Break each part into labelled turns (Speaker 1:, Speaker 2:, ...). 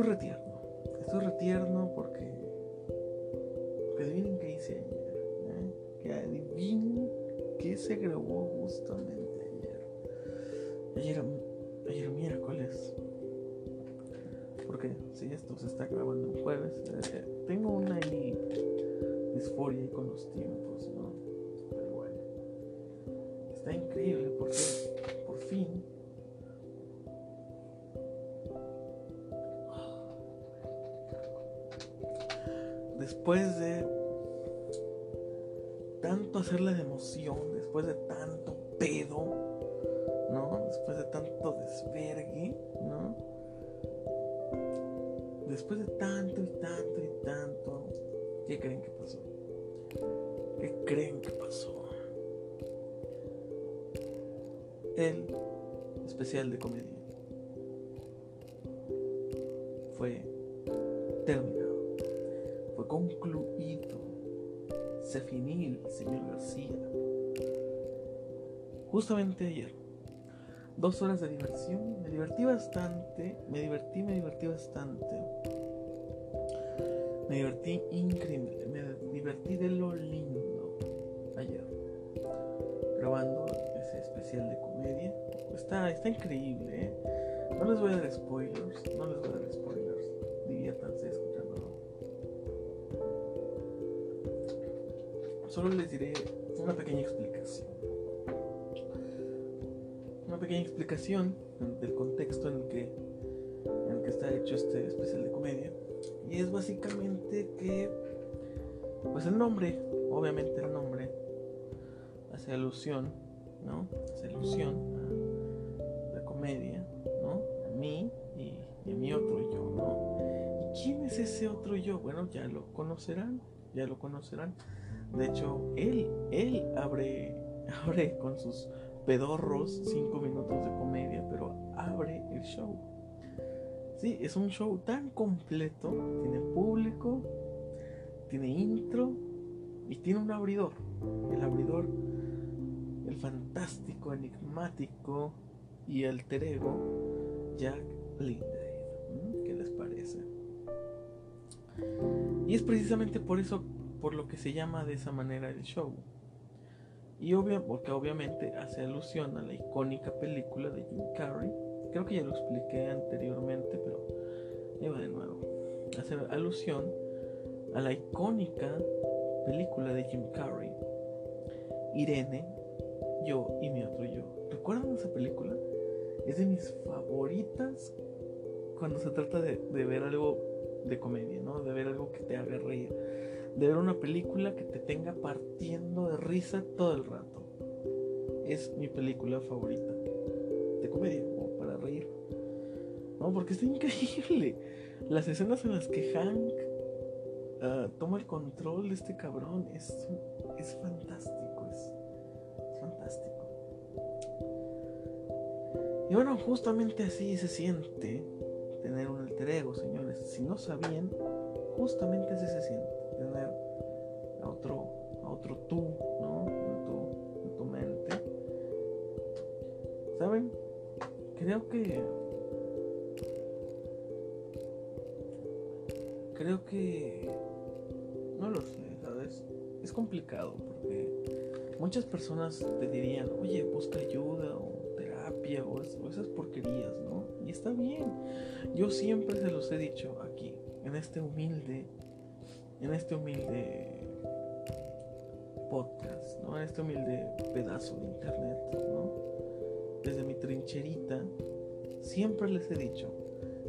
Speaker 1: Estoy retierno. Estoy retierno porque. porque adivinen qué hice ayer. ¿eh? Que adivinen qué se grabó justamente ayer. Ayer, ayer miércoles. Porque si esto se está grabando el jueves, eh, tengo una ahí disforia con los tiempos, ¿no? Pero bueno. Está increíble después de tanto hacerle de emoción, después de tanto pedo, ¿no? Después de tanto desvergue, ¿no? Después de tanto y tanto y tanto, ¿qué creen que pasó? ¿Qué creen que pasó? El especial de comedia fue terminado concluido. Se finil, señor García. Justamente ayer. Dos horas de diversión. Me divertí bastante. Me divertí, me divertí bastante. Me divertí increíble. Me divertí de lo lindo ayer. Grabando ese especial de comedia. Está, está increíble, ¿eh? No les voy a dar spoilers. No les voy a dar spoilers. Solo les diré una pequeña explicación. Una pequeña explicación del contexto en el que, en el que está hecho este especial de comedia. Y es básicamente que, pues el nombre, obviamente el nombre, hace alusión, ¿no? Hace alusión a la comedia, ¿no? A mí y, y a mi otro yo, ¿no? ¿Y quién es ese otro yo? Bueno, ya lo conocerán, ya lo conocerán. De hecho, él, él abre, abre con sus pedorros cinco minutos de comedia, pero abre el show. Sí, es un show tan completo, tiene público, tiene intro y tiene un abridor. El abridor, el fantástico, enigmático y alter ego Jack Lindale. ¿Mm? ¿Qué les parece? Y es precisamente por eso por lo que se llama de esa manera el show. Y obvio, porque obviamente hace alusión a la icónica película de Jim Carrey. Creo que ya lo expliqué anteriormente, pero iba de nuevo. Hace alusión a la icónica película de Jim Carrey. Irene, yo y mi otro yo. ¿Recuerdan esa película? Es de mis favoritas cuando se trata de, de ver algo de comedia, ¿no? De ver algo que te haga reír de ver una película que te tenga partiendo de risa todo el rato. Es mi película favorita de comedia, o para reír. No, porque está increíble. Las escenas en las que Hank ah, toma el control de este cabrón es, es fantástico, es, fantástico. Y bueno, justamente así se siente tener un alter ego, señores. Si no sabían, justamente así se siente otro tú, ¿no? En tu, tu mente. ¿Saben? Creo que. Creo que. No lo sé, ¿sabes? Es complicado porque muchas personas te dirían, oye, busca ayuda o terapia o, o esas porquerías, ¿no? Y está bien. Yo siempre se los he dicho aquí, en este humilde en este humilde podcast, ¿no? En este humilde pedazo de internet, ¿no? Desde mi trincherita, siempre les he dicho,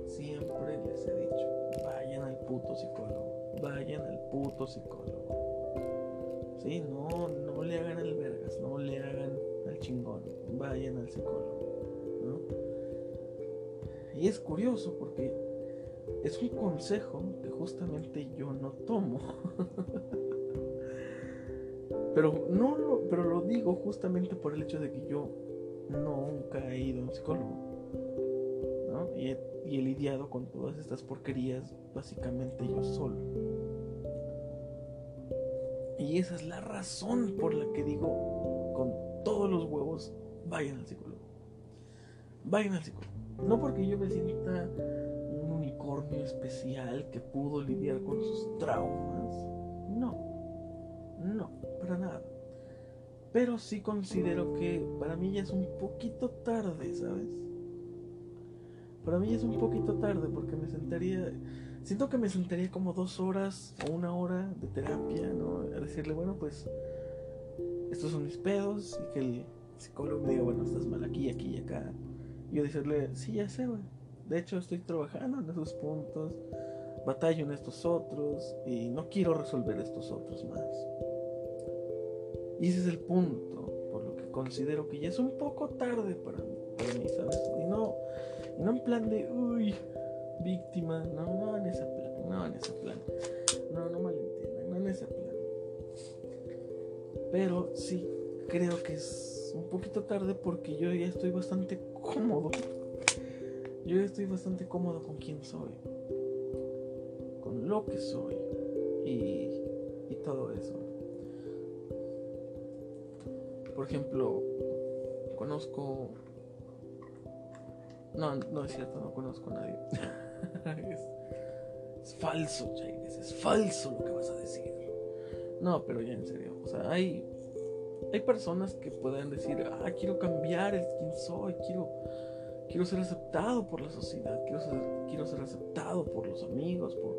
Speaker 1: siempre les he dicho, vayan al puto psicólogo, vayan al puto psicólogo. Sí, no, no le hagan el vergas, no le hagan al chingón, vayan al psicólogo, ¿no? Y es curioso porque es un consejo que justamente yo no tomo. pero no lo, pero lo digo justamente por el hecho de que yo nunca he ido a un psicólogo. ¿no? Y, he, y he lidiado con todas estas porquerías básicamente yo solo. Y esa es la razón por la que digo con todos los huevos, vayan al psicólogo. Vayan al psicólogo. No porque yo me sienta unicornio especial que pudo lidiar con sus traumas. Pero sí considero que para mí ya es un poquito tarde, ¿sabes? Para mí ya es un poquito tarde porque me sentaría, siento que me sentaría como dos horas o una hora de terapia, ¿no? A decirle, bueno, pues estos son mis pedos y que el psicólogo me diga, bueno, estás mal aquí, aquí y acá. Y yo decirle, sí, ya sé, güey. De hecho, estoy trabajando en esos puntos, batallo en estos otros y no quiero resolver estos otros más. Y ese es el punto, por lo que considero que ya es un poco tarde para, mí, ¿sabes? Y no, no en plan de, uy, víctima, no, no en ese plan, no en ese plan. No, no malentiendan, no en ese plan. Pero sí, creo que es un poquito tarde porque yo ya estoy bastante cómodo. Yo ya estoy bastante cómodo con quién soy. Con lo que soy. Y, y todo eso. Por ejemplo, conozco... No, no es cierto, no conozco a nadie. es, falso, Chávez, es falso lo que vas a decir. No, pero ya en serio. O sea, hay, hay personas que pueden decir, ah, quiero cambiar el quién soy, quiero, quiero ser aceptado por la sociedad, quiero ser, quiero ser aceptado por los amigos, por,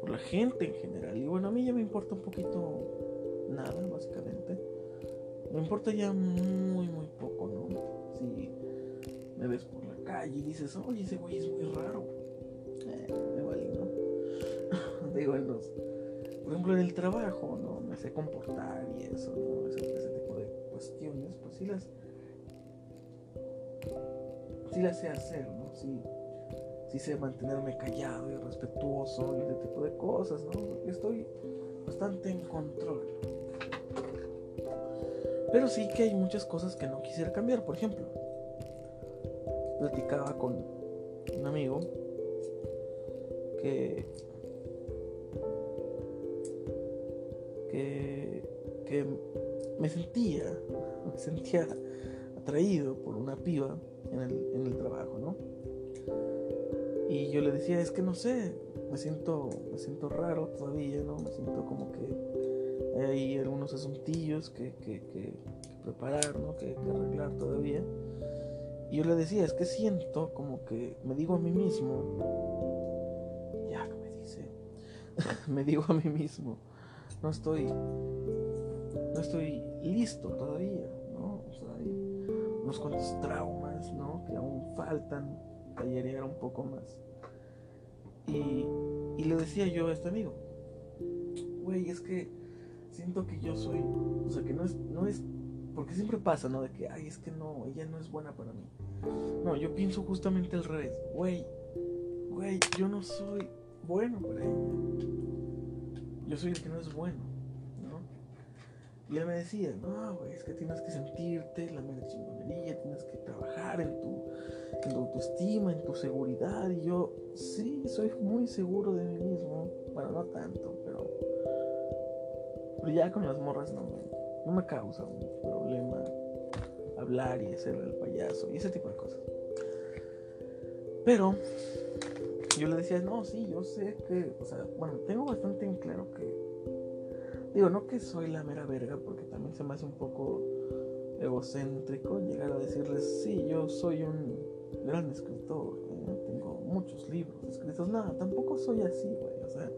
Speaker 1: por la gente en general. Y bueno, a mí ya me importa un poquito nada, básicamente. Me importa ya muy, muy poco, ¿no? Si me ves por la calle y dices, oye, ese güey es muy raro. Eh, me vale, ¿no? Digo, en los por ejemplo, en el trabajo, ¿no? Me sé comportar y eso, ¿no? Ese, tipo de cuestiones, pues sí las. Sí las sé hacer, ¿no? Sí, sí sé mantenerme callado y respetuoso y ese tipo de cosas, ¿no? Estoy bastante en control. Pero sí que hay muchas cosas que no quisiera cambiar. Por ejemplo, platicaba con un amigo que que, me sentía, me sentía atraído por una piba en el, trabajo, ¿no? Y yo le decía, es que no sé, me siento, me siento raro todavía, ¿no? Me siento como que hay algunos asuntillos que, que, preparar, ¿no? Que, que, arreglar todavía. Y yo le decía, es que siento como que me digo a mí mismo, ya, me dice? me digo a mí mismo, no estoy no estoy listo todavía, ¿no? O sea, hay unos cuantos traumas, ¿no? Que aún faltan tallerear un poco más. Y, y le decía yo a este amigo, güey, es que siento que yo soy, o sea, que no es, no es, porque siempre pasa, ¿no? De que, ay, es que no, ella no es buena para mí. No, yo pienso justamente al revés, güey, güey, yo no soy bueno para ella yo soy el que no es bueno, ¿no? Y él me decía, no, güey, es que tienes que sentirte la mera chingonería, tienes que trabajar en tu, en tu autoestima, en tu seguridad. Y yo, sí, soy muy seguro de mí mismo. Bueno, no tanto, pero, ya con las morras no me, me causa un problema hablar y hacerle el payaso y ese tipo de cosas. Pero yo le decía, no, sí, yo sé que, o sea, bueno, tengo bastante en claro que, digo, no que soy la mera verga, porque también se me hace un poco egocéntrico llegar a decirles, sí, yo soy un gran escritor, ¿eh? tengo muchos libros escritos, nada, tampoco soy así, güey, o sea,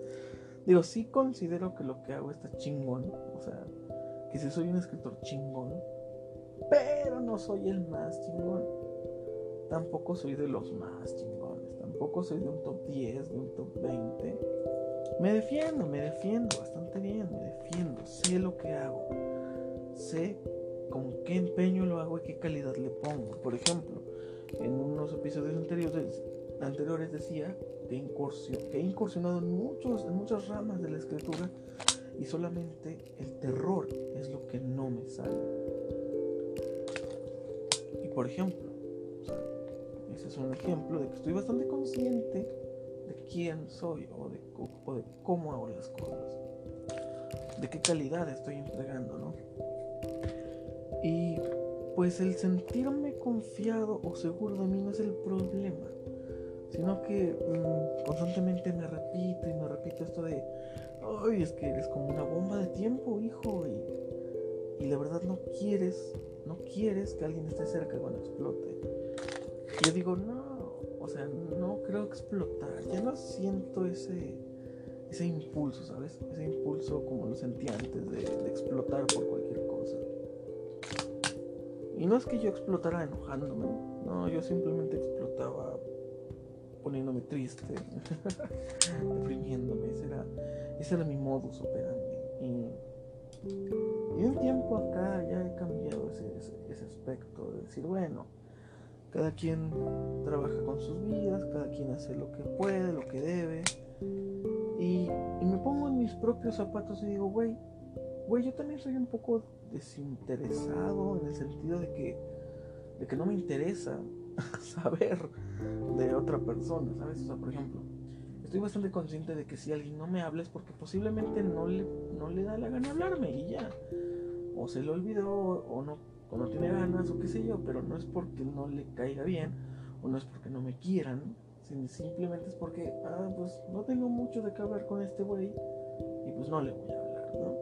Speaker 1: digo, sí considero que lo que hago está chingón, o sea, que si soy un escritor chingón, pero no soy el más chingón, tampoco soy de los más chingones tampoco soy de un top 10, de un top 20. Me defiendo, me defiendo bastante bien, me defiendo, sé lo que hago, sé con qué empeño lo hago y qué calidad le pongo. Por ejemplo, en unos episodios anteriores, anteriores decía que, he incursionado en, muchos, en muchas ramas de la escritura y solamente el terror es lo que no me sale. Y por ejemplo, ese es un ejemplo de que estoy bastante consciente de quién soy o de, de cómo hago las cosas. De qué calidad estoy entregando, ¿no? Y pues el sentirme confiado o seguro de mí no es el problema. Sino que mm, constantemente me repito y me repito esto de, ay, es que eres como una bomba de tiempo, hijo, y, y la verdad no quieres, no quieres que alguien esté cerca cuando explote. Y yo digo, no, o sea, no creo explotar, ya no siento ese, ese impulso, ¿sabes? Ese impulso como lo sentía antes de explotar por cualquier cosa. Y no es que yo explotara enojándome, no, yo simplemente explotaba poniéndome triste, deprimiéndome. Ese era, ese era mi modus operandi. Y, y un tiempo acá ya he cambiado ese, ese, aspecto de decir, bueno, cada quien trabaja con sus vidas, cada quien hace lo que puede, lo que debe. Y, y me pongo en mis propios zapatos y digo, güey, güey, yo también soy un poco desinteresado en el sentido de que, de que no me interesa saber de otra persona, ¿sabes? O sea, por ejemplo, estoy bastante consciente de que si alguien no me habla es porque posiblemente no le, no le da la gana hablarme y ya. O se le olvidó o no, o no tiene ganas o qué sé yo, pero no es porque no le caiga bien o no es porque no me quieran, sino simplemente es porque, ah, pues no tengo mucho de qué hablar con este güey y pues no le voy a hablar, ¿no?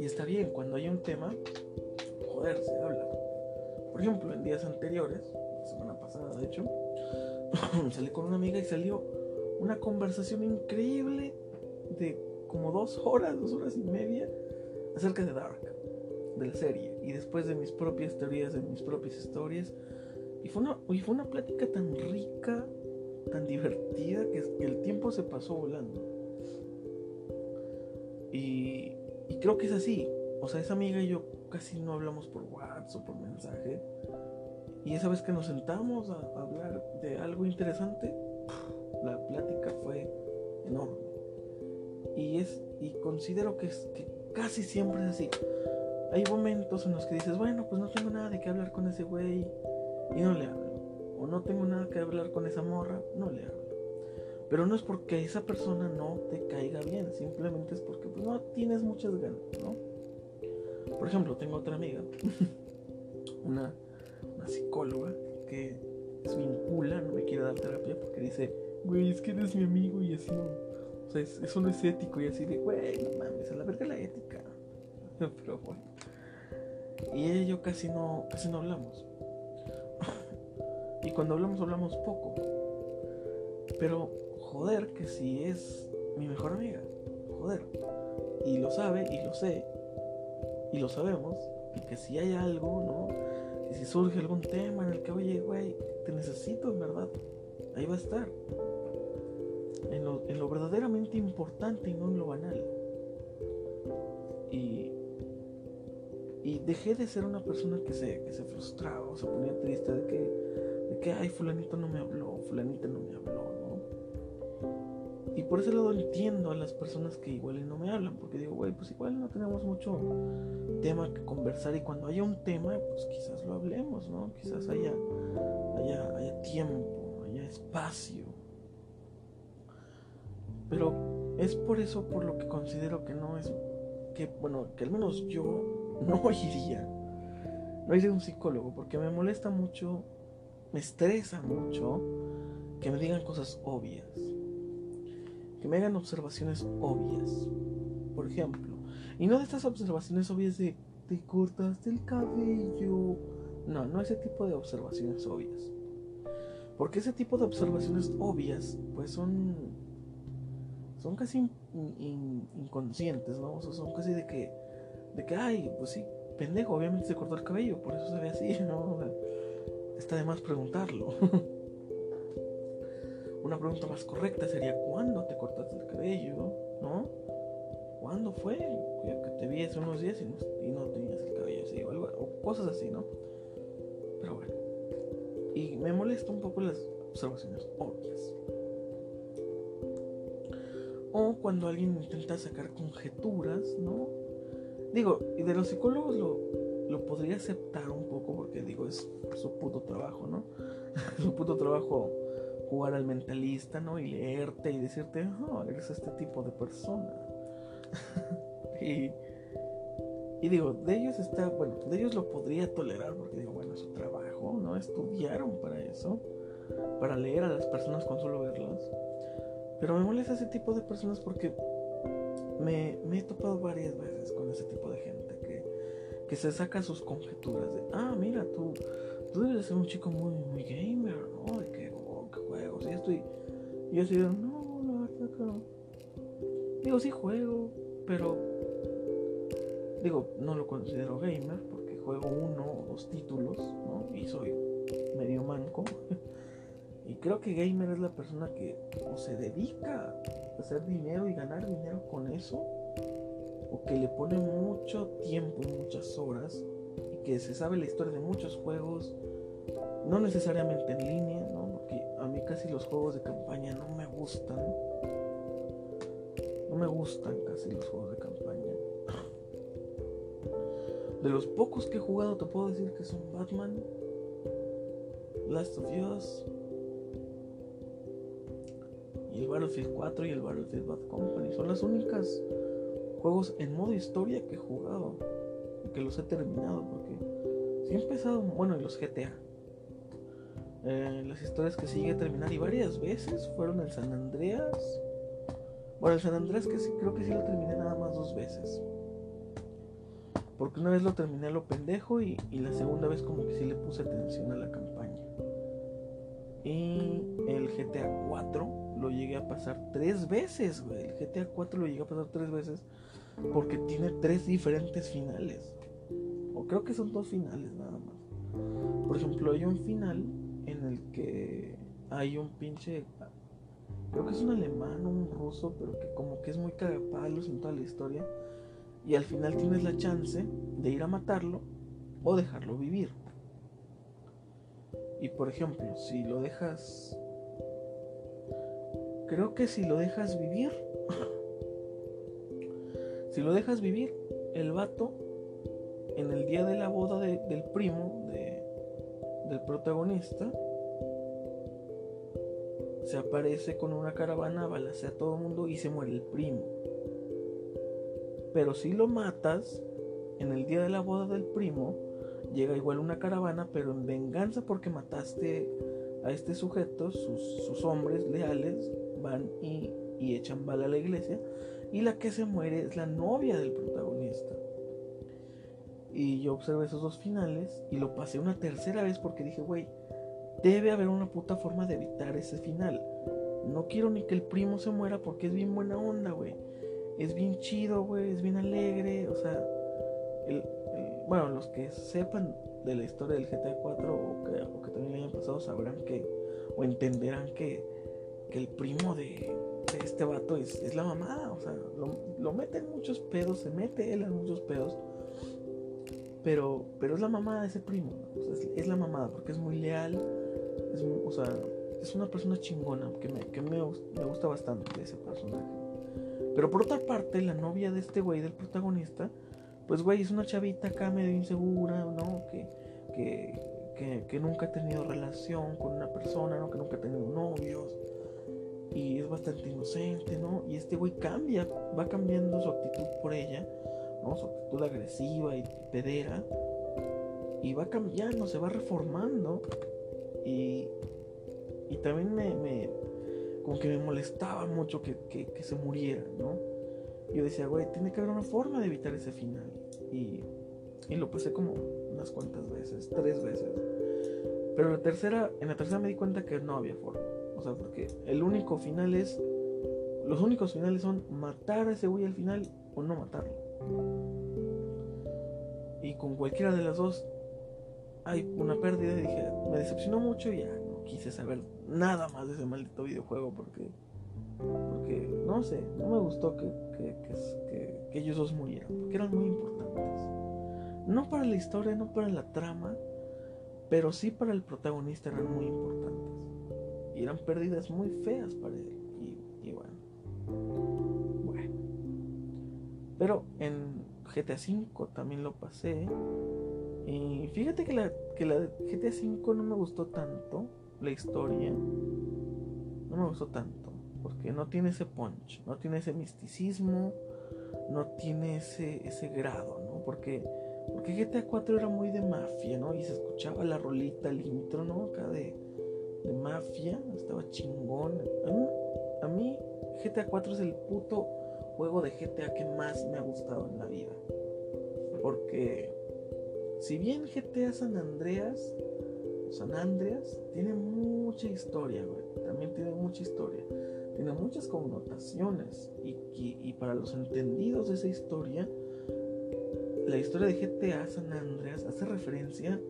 Speaker 1: Y está bien, cuando hay un tema, joder, se habla. Por ejemplo, en días anteriores, la semana pasada de hecho, salí con una amiga y salió una conversación increíble de como dos horas, dos horas y media acerca de Dark, de la serie, y después de mis propias teorías, de mis propias historias. Y fue una, y fue una plática tan rica, tan divertida, que, el tiempo se pasó volando. Y creo que es así. O sea, esa amiga y yo casi no hablamos por WhatsApp o por mensaje. Y esa vez que nos sentamos a hablar de algo interesante, la plática fue enorme. Y es y considero que, es, que casi siempre es así. Hay momentos en los que dices, bueno, pues no tengo nada de qué hablar con ese güey y no le hablo. O no tengo nada que hablar con esa morra, no le hablo. Pero no es porque esa persona no te caiga bien, simplemente es porque pues, no tienes muchas ganas, ¿no? Por ejemplo, tengo otra amiga, una, psicóloga, que se vincula, no me quiere dar terapia porque dice, güey, es que eres mi amigo y así no. O sea, eso no es ético y así de, güey, no mames, a la verga la ética. Pero bueno. Y ella y yo casi no, casi no hablamos. y cuando hablamos, hablamos poco. Pero, joder, que si es mi mejor amiga. Joder. Y lo sabe y lo sé y lo sabemos, que si hay algo, ¿no? Y si surge algún tema en el que, oye, güey, te necesito en verdad, ahí va a estar. En lo, en lo verdaderamente importante y no en lo banal. Y, y dejé de ser una persona que se, que se frustraba o se ponía triste de que, de que, ay, fulanito no me habló, fulanita no me habló, y por ese lado entiendo a las personas que igual no me hablan, porque digo, güey, pues igual no tenemos mucho tema que conversar y cuando haya un tema, pues quizás lo hablemos, ¿no? Quizás haya, haya, haya tiempo, haya espacio. Pero es por eso por lo que considero que no es, que bueno, que al menos yo no iría, no iría a un psicólogo, porque me molesta mucho, me estresa mucho que me digan cosas obvias que me hagan observaciones obvias. Por ejemplo, y no de estas observaciones obvias de te cortaste el cabello. No, no ese tipo de observaciones obvias. Porque ese tipo de observaciones obvias, pues son. son casi inconscientes, ¿no? O son casi de que. de que, ay, pues sí, pendejo, obviamente se cortó el cabello, por eso se ve así, ¿no? está de más preguntarlo. Una pregunta más correcta sería, ¿cuándo te cortaste el cabello? ¿No? ¿Cuándo fue? Que te vi hace unos días y no, tenías el cabello así, o, algo, o cosas así, ¿no? Pero bueno. Y me molesta un poco las observaciones obvias. O cuando alguien intenta sacar conjeturas, ¿no? Digo, y de los psicólogos lo, lo podría aceptar un poco porque digo, es su puto trabajo, ¿no? su puto trabajo jugar al mentalista, ¿no? Y leerte y decirte, oh, eres este tipo de persona. y, digo, de ellos está, bueno, de ellos lo podría tolerar porque digo, bueno, es su trabajo ¿no? Estudiaron para eso, para leer a las personas con solo verlas. Pero me molesta ese tipo de personas porque me, he topado varias veces con ese tipo de gente que, se saca sus conjeturas de, ah, mira, tú, tú debes ser un chico muy, muy gamer, ¿no? Juegos, y yo así, no, la verdad que no. Digo, sí juego, pero... Digo, no lo considero gamer porque juego uno o dos títulos, ¿no? Y soy medio manco. y creo que gamer es la persona que o se dedica a hacer dinero y ganar dinero con eso, o que le pone mucho tiempo y muchas horas, y que se sabe la historia de muchos juegos, no necesariamente en línea, mí casi los juegos de campaña no me gustan. No me gustan casi los juegos de campaña. De los pocos que he jugado te puedo decir que son Batman, Last of Us y el Battlefield 4 y el Battlefield Bad Company. Son las únicas juegos en modo historia que he jugado y que los he terminado porque si he empezado, bueno, en los GTA. Eh, las historias que sigue terminar y varias veces fueron el San Andreas bueno, el San Andrés que sí, creo que sí lo terminé nada más dos veces. Porque una vez lo terminé a lo pendejo y, la segunda vez como que sí le puse atención a la campaña. Y el GTA 4 lo llegué a pasar tres veces, güey. El GTA 4 lo llegué a pasar tres veces porque tiene tres diferentes finales. O creo que son dos finales nada más. Por ejemplo, hay un final en el que hay un pinche creo que es un alemán un ruso, pero que como que es muy cagapalos en toda la historia. Y al final tienes la chance de ir a matarlo o dejarlo vivir. Y por ejemplo, si lo dejas... Creo que si lo dejas vivir... si lo dejas vivir, el vato, en el día de la boda del primo de, del protagonista, se aparece con una caravana, balacea a todo el mundo y se muere el primo. Pero si lo matas, en el día de la boda del primo, llega igual una caravana, pero en venganza porque mataste a este sujeto, sus, hombres leales van y, y echan bala a la iglesia. Y la que se muere es la novia del protagonista. Y yo observé esos dos finales y lo pasé una tercera vez porque dije, güey, Debe haber una puta forma de evitar ese final. No quiero ni que el primo se muera porque es bien buena onda, güey. Es bien chido, güey. Es bien alegre. O sea, bueno, los que sepan de la historia del GTA 4 o que, también le hayan pasado sabrán que, o entenderán que, que el primo de, este vato es, la mamada. O sea, lo, mete en muchos pedos, se mete él en muchos pedos. Pero, pero es la mamada de ese primo. es, es, la mamada porque es muy leal es, o sea, es una persona chingona que, me, que me, me gusta bastante ese personaje. Pero por otra parte, la novia de este güey, del protagonista, pues güey, es una chavita acá medio insegura, ¿no? Que, que, que, nunca ha tenido relación con una persona, ¿no? Que nunca ha tenido novios. Y es bastante inocente, ¿no? Y este güey cambia, va cambiando su actitud por ella, ¿no? Su actitud agresiva y pedera. Y va cambiando, se va reformando. Y, y también me, me, como que me molestaba mucho que, que, se muriera, ¿no? Yo decía, güey, tiene que haber una forma de evitar ese final. Y, y lo pasé como unas cuantas veces, tres veces. Pero la tercera, en la tercera me di cuenta que no había forma. O sea, porque el único final es. Los únicos finales son matar a ese güey al final o no matarlo. Y con cualquiera de las dos hay una pérdida y dije, me decepcionó mucho y ya no quise saber nada más de ese maldito videojuego porque, porque no sé, no me gustó que, que, ellos dos murieran, porque eran muy importantes. No para la historia, no para la trama, pero sí para el protagonista eran muy importantes. Y eran pérdidas muy feas para él. Y. Bueno. Pero en GTA V también lo pasé. Y fíjate que la, que la GTA V no me gustó tanto, la historia. No me gustó tanto, porque no tiene ese punch, no tiene ese misticismo, no tiene ese, ese grado, ¿no? Porque, Porque GTA 4 era muy de mafia, ¿no? Y se escuchaba la rolita, el intro, ¿no? Acá de, de mafia, estaba chingón. A mí, a mí GTA 4 es el puto juego de GTA que más me ha gustado en la vida. Porque si bien GTA San Andreas, San Andreas, tiene mucha historia, güey. También tiene mucha historia. Tiene muchas connotaciones. Y, y para los entendidos de esa historia, la historia de GTA San Andreas hace referencia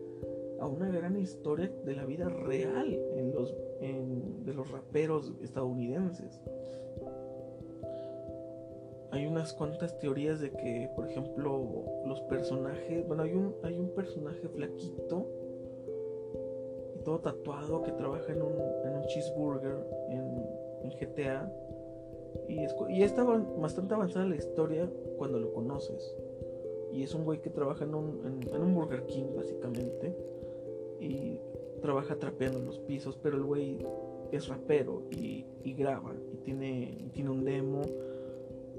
Speaker 1: a una gran historia de la vida real en los, de los raperos estadounidenses. Hay unas cuantas teorías de que, por ejemplo, los personajes, bueno, hay un, hay un personaje flaquito y todo tatuado que trabaja en un, en un cheeseburger en, GTA. Y, es, y está bastante avanzada la historia cuando lo conoces. Y es un güey que trabaja en un, en, un Burger King, básicamente. Y trabaja trapeando en los pisos, pero el güey es rapero y, y graba y tiene, y tiene un demo.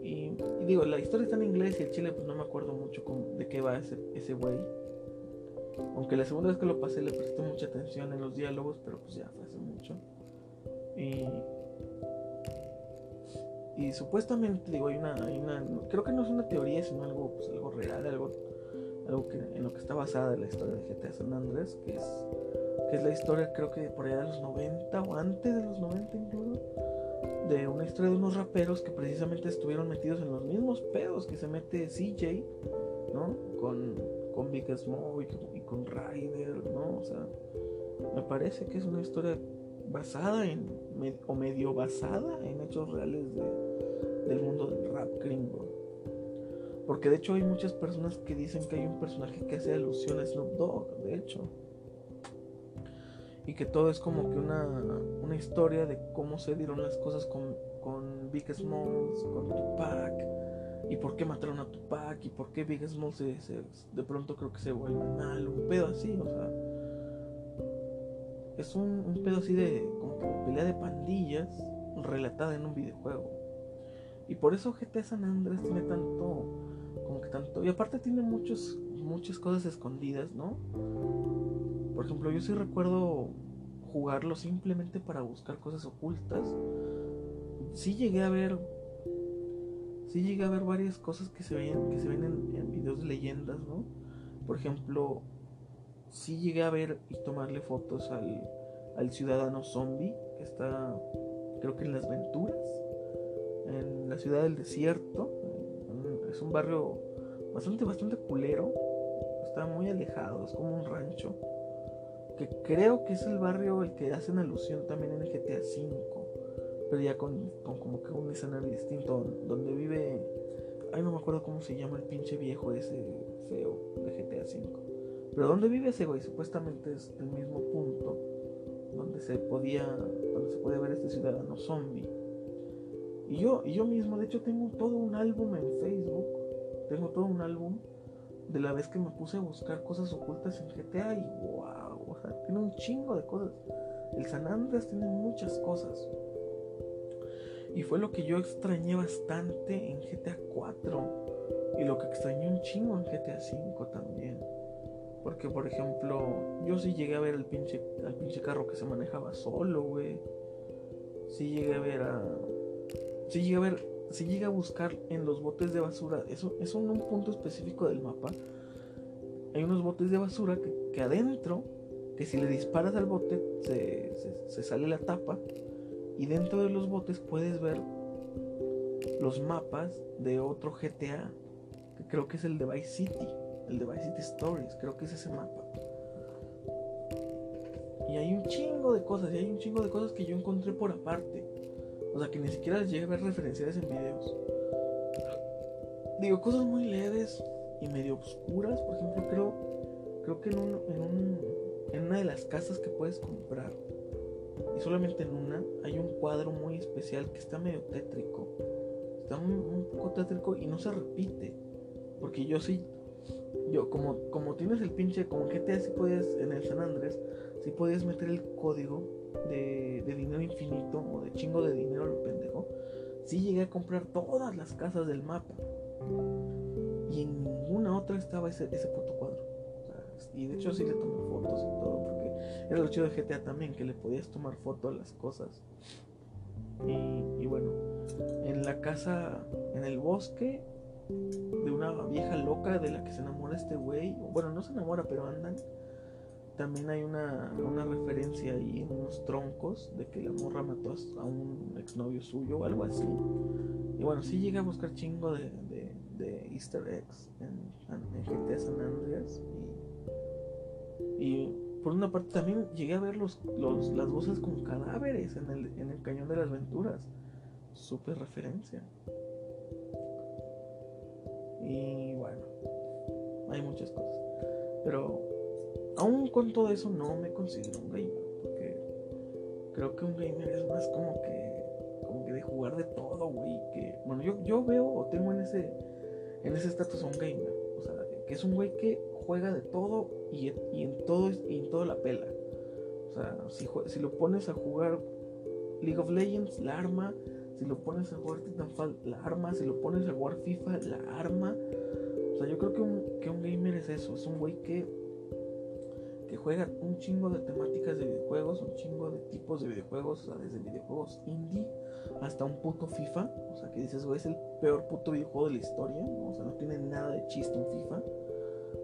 Speaker 1: Y, digo, la historia está en inglés y el chile pues no me acuerdo mucho de qué va ese, ese güey. Aunque la segunda vez que lo pasé le presté mucha atención en los diálogos, pero pues ya fue hace mucho. Y, y supuestamente, digo, hay una, hay una, creo que no es una teoría, sino algo, pues, algo real, algo, algo que, en lo que está basada la historia de GTA San Andrés, que es, que es la historia, creo que por allá de los 90 o antes de los 90 incluso, de una historia de unos raperos que precisamente estuvieron metidos en los mismos pedos que se mete CJ, ¿no? Con, con Big Smoke y, con Ryder, ¿no? O sea, me parece que es una historia basada en, o medio basada en hechos reales del mundo del rap gringo. Porque de hecho hay muchas personas que dicen que hay un personaje que hace alusión a Snoop Dogg, de hecho. Y que todo es como que una, una historia de cómo se dieron las cosas con, con Big Smalls, con Tupac, y por qué mataron a Tupac, y por qué Big Smalls se, de pronto creo que se vuelve mal, un pedo así, o sea es un, un pedo así de como que pelea de pandillas relatada en un videojuego. Y por eso GTA San Andrés tiene tanto, como que tanto, y aparte tiene muchos, muchas cosas escondidas, ¿no? Por ejemplo, yo sí recuerdo jugarlo simplemente para buscar cosas ocultas. Sí llegué a ver, sí llegué a ver varias cosas que se ven, que se ven en, videos de leyendas, ¿no? Por ejemplo, sí llegué a ver y tomarle fotos al, ciudadano zombie que está, creo que en las Venturas, en la ciudad del desierto. Es un barrio bastante, bastante culero. Está muy alejado, es como un rancho. Que creo que es el barrio el que hacen alusión también en GTA V. Pero ya con, con como que un escenario distinto. Donde vive. Ay, no me acuerdo cómo se llama el pinche viejo ese feo de GTA V. Pero ¿dónde vive ese güey? Supuestamente es el mismo punto donde se podía, donde se puede ver este ciudadano zombie. Y yo, yo mismo, de hecho, tengo todo un álbum en Facebook. Tengo todo un álbum de la vez que me puse a buscar cosas ocultas en GTA y wow, tiene un chingo de cosas. El San Andreas tiene muchas cosas. Y fue lo que yo extrañé bastante en GTA 4. Y lo que extrañé un chingo en GTA 5 también. Porque, por ejemplo, yo sí llegué a ver el pinche, al pinche carro que se manejaba solo, güey. Sí llegué a ver a. Sí llegué a ver. Sí llegué a buscar en los botes de basura. Eso es un, punto específico del mapa. Hay unos botes de basura que, adentro, que si le disparas al bote, se, se sale la tapa. Y dentro de los botes puedes ver los mapas de otro GTA. Que creo que es el de Vice City el de Vice City Stories, creo que es ese mapa. Y hay un chingo de cosas, y hay un chingo de cosas que yo encontré por aparte. O sea, que ni siquiera llegué a ver referencias en videos. Digo, cosas muy leves y medio oscuras. Por ejemplo, creo, creo que en, un, en, un, en una de las casas que puedes comprar, y solamente en una, hay un cuadro muy especial que está medio tétrico. Está un, poco tétrico y no se repite. Porque yo sí yo, como, como tienes el pinche, como te si puedes, en el San Andrés, si puedes meter el código de, dinero infinito o de chingo de dinero, lo pendejo, si llegué a comprar todas las casas del mapa. Y en ninguna otra estaba ese, ese puto cuadro. Y de hecho sí le tomé porque era lo chido de GTA también, que le podías tomar foto a las cosas. Y, y bueno, en la casa, en el bosque, de una vieja loca de la que se enamora este güey. Bueno, no se enamora, pero andan. También hay una, una referencia ahí en unos troncos de que la morra mató a un exnovio suyo o algo así. Y bueno, sí llega a buscar chingo de, de, de easter eggs en, en GTA San Andreas. Y, por una parte también llegué a ver los, los, las voces con cadáveres en el, en el Cañón de las Venturas. Super referencia. Y bueno, hay muchas cosas. Pero aún con todo eso no me considero un gamer. Porque creo que un gamer es más como que, como que de jugar de todo, güey. Que, bueno, yo, yo veo o tengo en ese en ese estatus un gamer. O sea, que es un güey que juega de todo y, y en todo y en todo la pela. O sea, si, si lo pones a jugar League of Legends, la arma si lo pones a jugar Titanfall, la arma. Si lo pones a jugar FIFA, la arma. O sea, yo creo que un, que un gamer es eso. Es un güey que, que juega un chingo de temáticas de videojuegos, un chingo de tipos de videojuegos. O sea, desde videojuegos indie hasta un puto FIFA. O sea, que dices, güey, es el peor puto videojuego de la historia. O sea, no tiene nada de chiste un FIFA.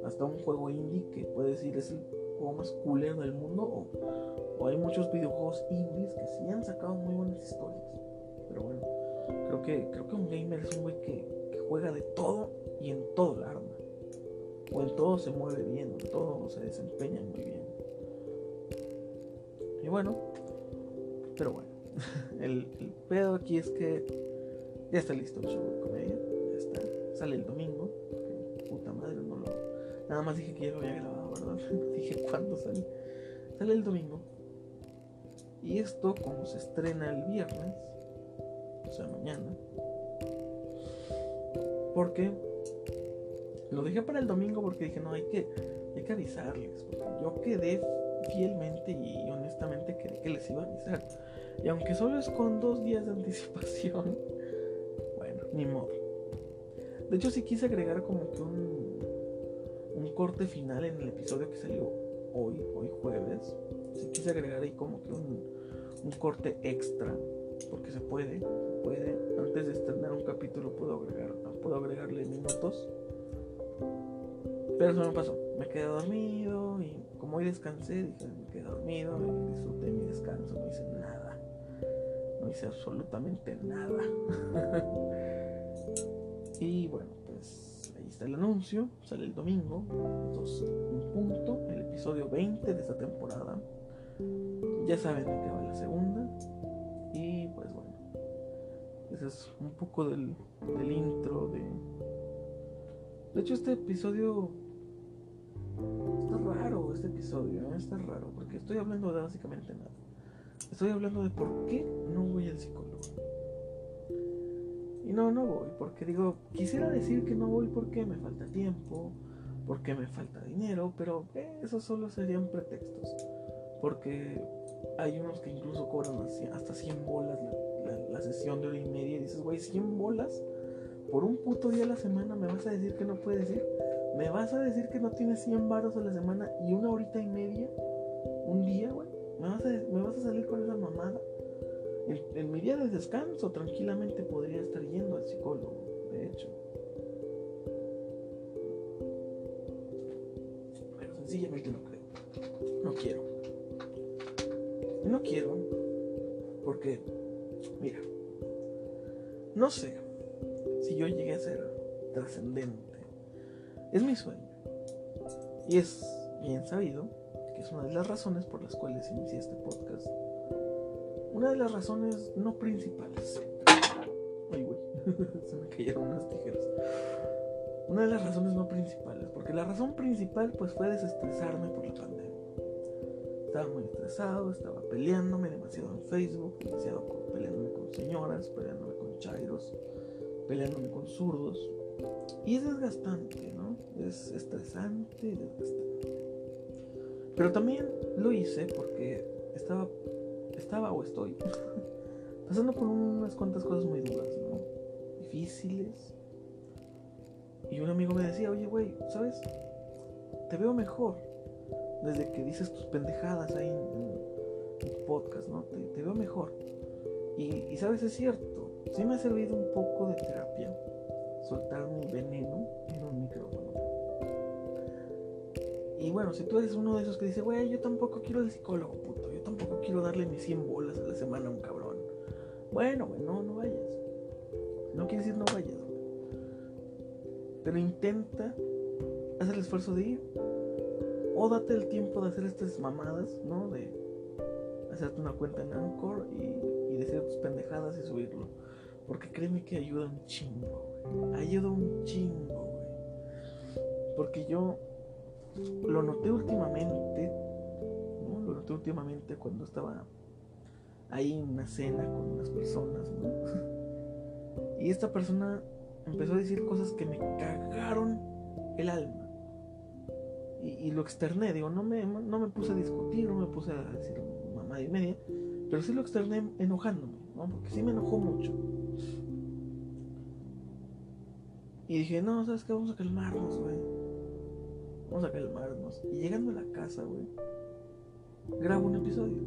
Speaker 1: Hasta un juego indie que puede decir es el juego más culero del mundo. O, o hay muchos videojuegos indies que sí han sacado muy buenas historias. Pero bueno, creo que, creo que un gamer es un güey que, juega de todo y en todo el arma. O en todo se mueve bien, en todo se desempeña muy bien. Y bueno, pero bueno, el, el pedo aquí es que ya está listo el show de comedia. Ya está. Sale el domingo. Nada más dije que ya lo había grabado, ¿verdad? dije cuándo sale. Sale el domingo. Y esto, como se estrena el viernes, o sea, mañana. Porque lo dejé para el domingo porque dije, no, hay que, hay que avisarles. Yo quedé fielmente y honestamente quedé que les iba a avisar. Y aunque solo es con dos días de anticipación, bueno, ni modo. De hecho, sí quise agregar como que un, corte final en el episodio que salió hoy, hoy jueves. Sí quise agregar ahí como que un, corte extra porque se puede, puede. Antes de estrenar un capítulo puedo agregar, puedo agregarle minutos. Pero eso no pasó. Me quedé dormido y como hoy descansé, dije, me quedé dormido y disfruté mi descanso. No hice nada. No hice absolutamente nada. y bueno, está el anuncio. Sale el domingo. Entonces, un punto. El episodio 20 de esta temporada. Ya saben de qué va la segunda. Y pues bueno, ese es un poco del, del intro de... De hecho este episodio... Está raro este episodio, ¿eh? está raro, porque estoy hablando de básicamente nada. Estoy hablando de por qué no voy al psicólogo. Y no, no voy, porque digo, quisiera decir que no voy porque me falta tiempo, porque me falta dinero, pero eso solo serían pretextos. Porque hay unos que incluso cobran hasta 100 bolas la, la, la sesión de hora y media. Y dices, güey, 100 bolas por un puto día a la semana. ¿Me vas a decir que no puedes ir? ¿Me vas a decir que no tienes 100 baros a la semana y una horita y media? ¿Un día, güey? ¿Me, vas a, ¿Me vas a salir con esa mamada? En, mi día de descanso tranquilamente podría estar yendo al psicólogo, de hecho. Pero sencillamente no creo. No quiero. No quiero. Porque, mira, no sé si yo llegué a ser trascendente. Es mi sueño. Y es bien sabido que es una de las razones por las cuales inicié este podcast. Una de las razones no principales. Ay, güey. Se me cayeron unas tijeras. Una de las razones no principales. Porque la razón principal pues fue desestresarme por la pandemia. Estaba muy estresado, estaba peleándome demasiado en Facebook, demasiado peleándome con señoras, peleándome con chairos, peleándome con zurdos. Y es desgastante, ¿no? Es estresante y desgastante. Pero también lo hice porque estaba, estaba o estoy pasando por unas cuantas cosas muy duras. Difíciles. Y un amigo me decía, oye, güey, ¿sabes? Te veo mejor desde que dices tus pendejadas ahí en, podcast, ¿no? Te, veo mejor. Y, y, sabes, es cierto, sí me ha servido un poco de terapia soltar mi veneno en un micrófono. Y bueno, si tú eres uno de esos que dice, güey, yo tampoco quiero el psicólogo, puto, yo tampoco quiero darle mis 100 bolas a la semana a un cabrón. Bueno, güey, no, no vayas. No quiere decir no vayas, Pero intenta hacer el esfuerzo de ir. O date el tiempo de hacer estas mamadas, ¿no? De hacerte una cuenta en Anchor y, y decir tus pendejadas y subirlo. Porque créeme que ayuda un chingo, güey. Ayuda un chingo, güey. Porque yo lo noté últimamente. Lo noté últimamente cuando estaba ahí en una cena con unas personas. Y esta persona empezó a decir cosas que me cagaron el alma. Y, lo externé, digo, no me, no me puse a discutir, no me puse a decir mamá y media, pero sí lo externé enojándome, ¿no? Porque sí me enojó mucho. Y dije, no, ¿sabes qué? Vamos a calmarnos, güey. Vamos a calmarnos. Y llegando a la casa, güey, grabo un episodio.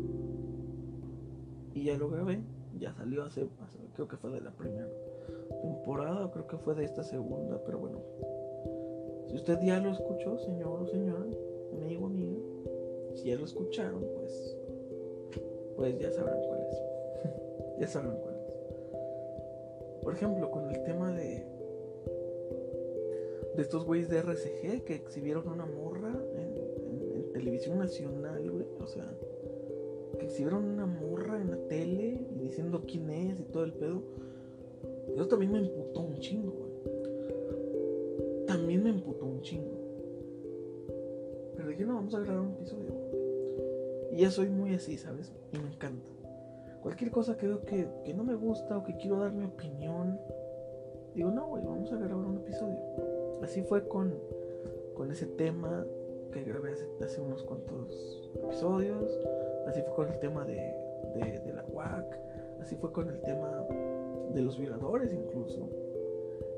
Speaker 1: Y ya lo grabé, ya salió hace, creo que fue de la primera temporada, creo que fue de esta segunda, pero bueno. Si usted ya lo escuchó, señor o señora, amigo mío, si ya lo escucharon, pues, pues ya sabrán cuál es. ya sabrán cuál es. Por ejemplo, con el tema de de estos güeyes de RCG que exhibieron una morra en, televisión nacional, güey, o sea, que exhibieron una morra en la tele y diciendo quién es y todo el pedo. Eso también me emputó un chingo, güey. También me emputó un chingo. Pero dije, no, vamos a grabar un episodio. Y ya soy muy así, ¿sabes? Y me encanta. Cualquier cosa que veo que, que no me gusta o que quiero dar mi opinión, digo, no, güey, vamos a grabar un episodio. Así fue con, con ese tema que grabé hace, hace unos cuantos episodios. Así fue con el tema de, de, la WAC. Así fue con el tema de los violadores incluso,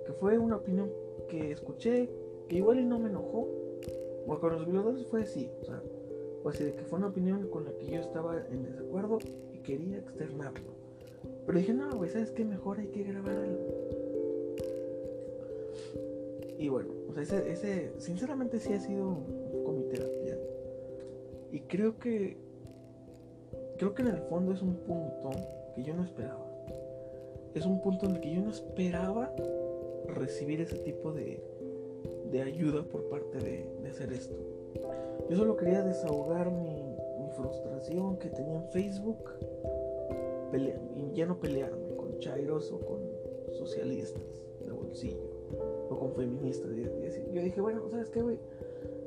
Speaker 1: que fue una opinión que escuché, que igual y no me enojó, o con los violadores fue así, o sea, pues que fue una opinión con la que yo estaba en desacuerdo y quería externarlo. Pero dije, no, güey, ¿sabes qué? Mejor hay que grabar algo. Y bueno, o sea, ese, ese, sinceramente sí ha sido poco mi terapia. Y creo que, creo que en el fondo es un punto que yo no esperaba es un punto en el que yo no esperaba recibir ese tipo de, de ayuda por parte de, hacer esto. Yo solo quería desahogar mi, frustración que tenía en Facebook y ya no pelearme con chairos o con socialistas de bolsillo o con feministas. Yo dije, bueno, ¿sabes qué, güey?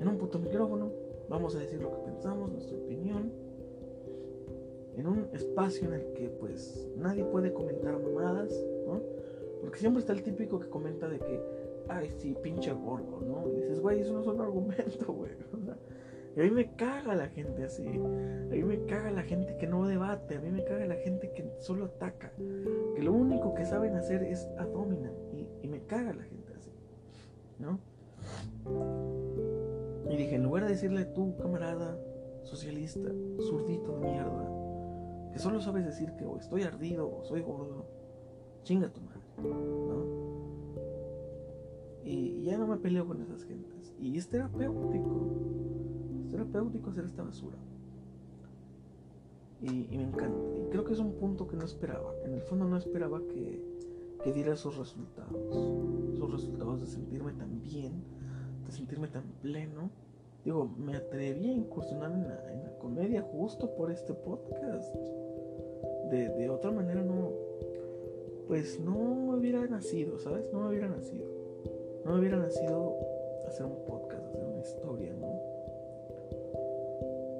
Speaker 1: En un puto micrófono vamos a decir lo que pensamos, nuestra opinión en un espacio en el que pues nadie puede comentar mamadas, ¿no? Porque siempre está el típico que comenta de que, ay, sí, pinche gordo, ¿no? Y dices, güey, eso no es un argumento, güey. y a mí me caga la gente así. A mí me caga la gente que no debate. A mí me caga la gente que solo ataca. Que lo único que saben hacer es abominar. Y, y me caga la gente ¿no? Y dije, en lugar de decirle tú, camarada socialista, zurdito de mierda, que solo sabes decir que o estoy ardido o soy gordo, chinga tu madre, ¿no? Y ya no me peleo con esas gentes. Y es terapéutico, es terapéutico hacer esta basura. Y, me encanta. Y creo que es un punto que no esperaba. En el fondo no esperaba que, que diera esos resultados. Esos resultados de sentirme tan bien, de sentirme tan pleno. Digo, me atreví a incursionar en la, en la comedia justo por este podcast de, otra manera no, pues no me hubiera nacido, ¿sabes? No me hubiera nacido. No me hubiera nacido hacer un podcast, hacer una historia, ¿no?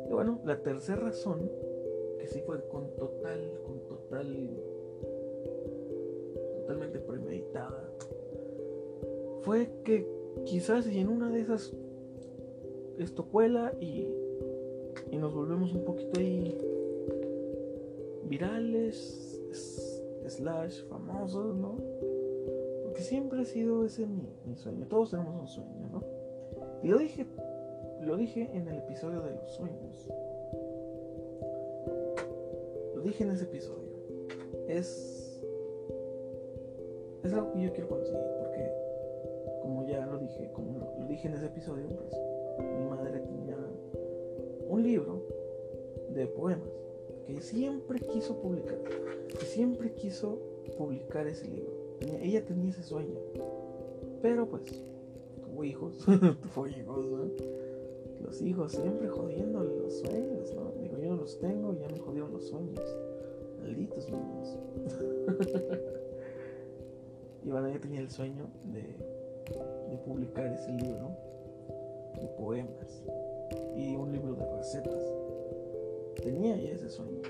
Speaker 1: Y bueno, la tercera razón, que sí fue con total, con total, totalmente premeditada, fue que quizás si en una de esas esto cuela y, y nos volvemos un poquito ahí virales, slash famosos, ¿no? Porque siempre ha sido ese mi, sueño. Todos tenemos un sueño, ¿no? Y lo dije lo dije en el episodio de los sueños. Lo dije en ese episodio. Es. Es algo que yo quiero conseguir. Porque, como ya lo dije, como lo, dije en ese episodio, pues mi madre tenía un libro de poemas que siempre quiso publicar. Que siempre quiso publicar ese libro. ella tenía ese sueño. Pero pues, tuvo hijos. tuvo hijos. Los hijos siempre jodiendo los sueños. Digo, yo no los tengo ya me jodieron los sueños. Malditos niños. y bueno, yo tenía el sueño de, publicar ese libro de poemas y un libro de recetas. Tenía ya ese sueño.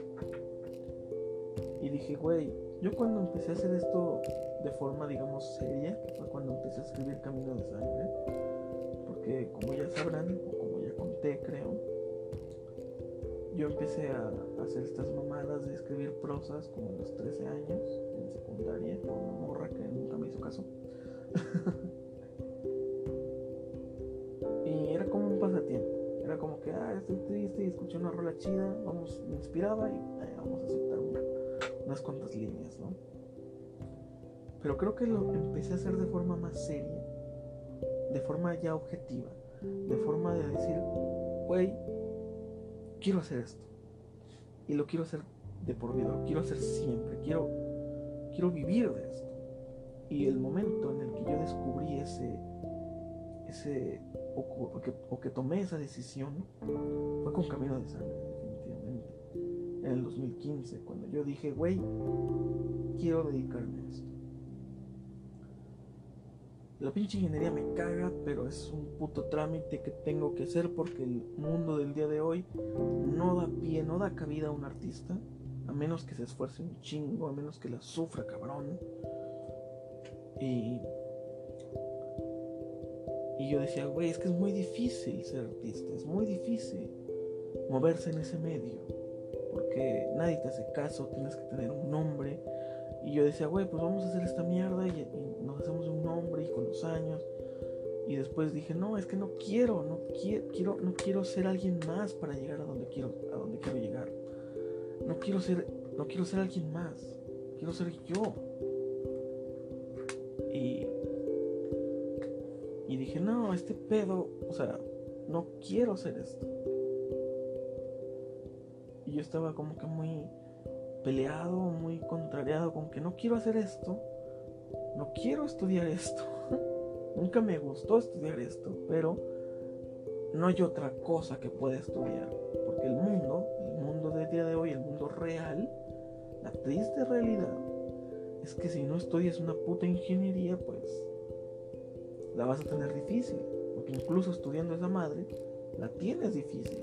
Speaker 1: Y dije, güey, yo cuando empecé a hacer esto de forma, digamos, seria, fue cuando empecé a escribir Camino de Sangre, porque como ya sabrán, conté, creo, yo empecé a hacer estas mamadas de escribir prosas como a los 13 años en secundaria con una morra que hizo caso. y era como un pasatiempo. Era como que, ah, estoy triste y escuché una rola chida, vamos, me inspiraba y eh, vamos a aceptar unas cuantas líneas, ¿no? Pero creo que lo empecé a hacer de forma más seria, de forma ya objetiva de forma de decir, güey, quiero hacer esto. Y lo quiero hacer de por vida, lo quiero hacer siempre, quiero, quiero vivir de esto. Y el momento en el que yo descubrí ese, ese o, que, o que tomé esa decisión, fue con Camino de Sangre, definitivamente. En el 2015, cuando yo dije, güey, quiero dedicarme a esto. La pinche ingeniería me caga, pero es un puto trámite que tengo que hacer porque el mundo del día de hoy no da pie, no da cabida a un artista, a menos que se esfuerce un chingo, a menos que la sufra cabrón. Y, y yo decía, güey, es que es muy difícil ser artista, es muy difícil moverse en ese medio, porque nadie te hace caso, tienes que tener un nombre. Y yo decía, güey, pues vamos a hacer esta mierda y, nos hacemos un nombre y con los años. Y después dije, no, es que no quiero, no quiero, no quiero ser alguien más para llegar a donde quiero, a donde quiero llegar. No quiero ser, no quiero ser alguien más. Quiero ser yo. Y, dije, no, este pedo, o sea, no quiero ser esto. Y yo estaba como que muy peleado, muy contrariado con que no quiero hacer esto no quiero estudiar esto. Nunca me gustó estudiar esto, pero no hay otra cosa que pueda estudiar. Porque el mundo, el mundo del día de hoy, el mundo real, la triste realidad es que si no estudias una puta ingeniería, pues la vas a tener difícil. Porque incluso estudiando esa madre, la tienes difícil.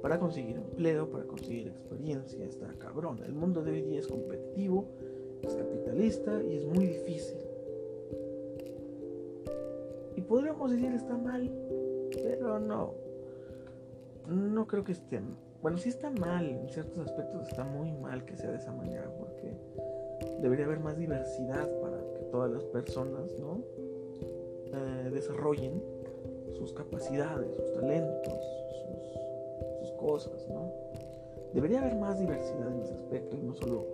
Speaker 1: Para conseguir empleo, para conseguir experiencia, está cabrón. El mundo de hoy día es competitivo es capitalista y es muy difícil. Y podríamos decir está mal, pero no. No creo que esté. Bueno, sí está mal, en ciertos aspectos está muy mal que sea de esa manera, porque debería haber más diversidad para que todas las personas, ¿no? Eh, desarrollen sus capacidades, sus talentos, sus, sus cosas, ¿no? Debería haber más diversidad en ese aspecto y no solo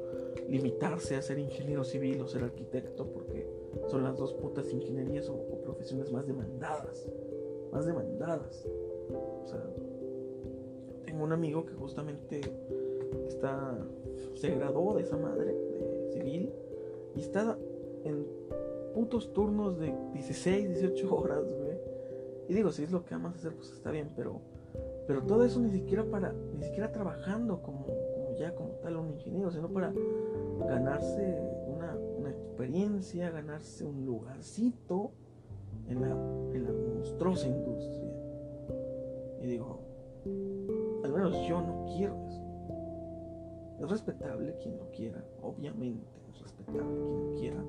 Speaker 1: limitarse a ser ingeniero civil o ser arquitecto porque son las dos putas ingenierías o, profesiones más demandadas. Más demandadas. O sea, tengo un amigo que justamente está se graduó de esa madre y está en putos turnos de 16, 18 horas, güey. Y digo, si es lo que amas hacer, pues está bien, pero pero todo eso ni siquiera para ni siquiera trabajando como ya como tal un ingeniero, sino para ganarse una, experiencia, ganarse un lugarcito en la, en la monstruosa industria. Y digo, al menos yo no quiero eso. Es respetable quien lo quiera, obviamente es respetable quien lo quiera.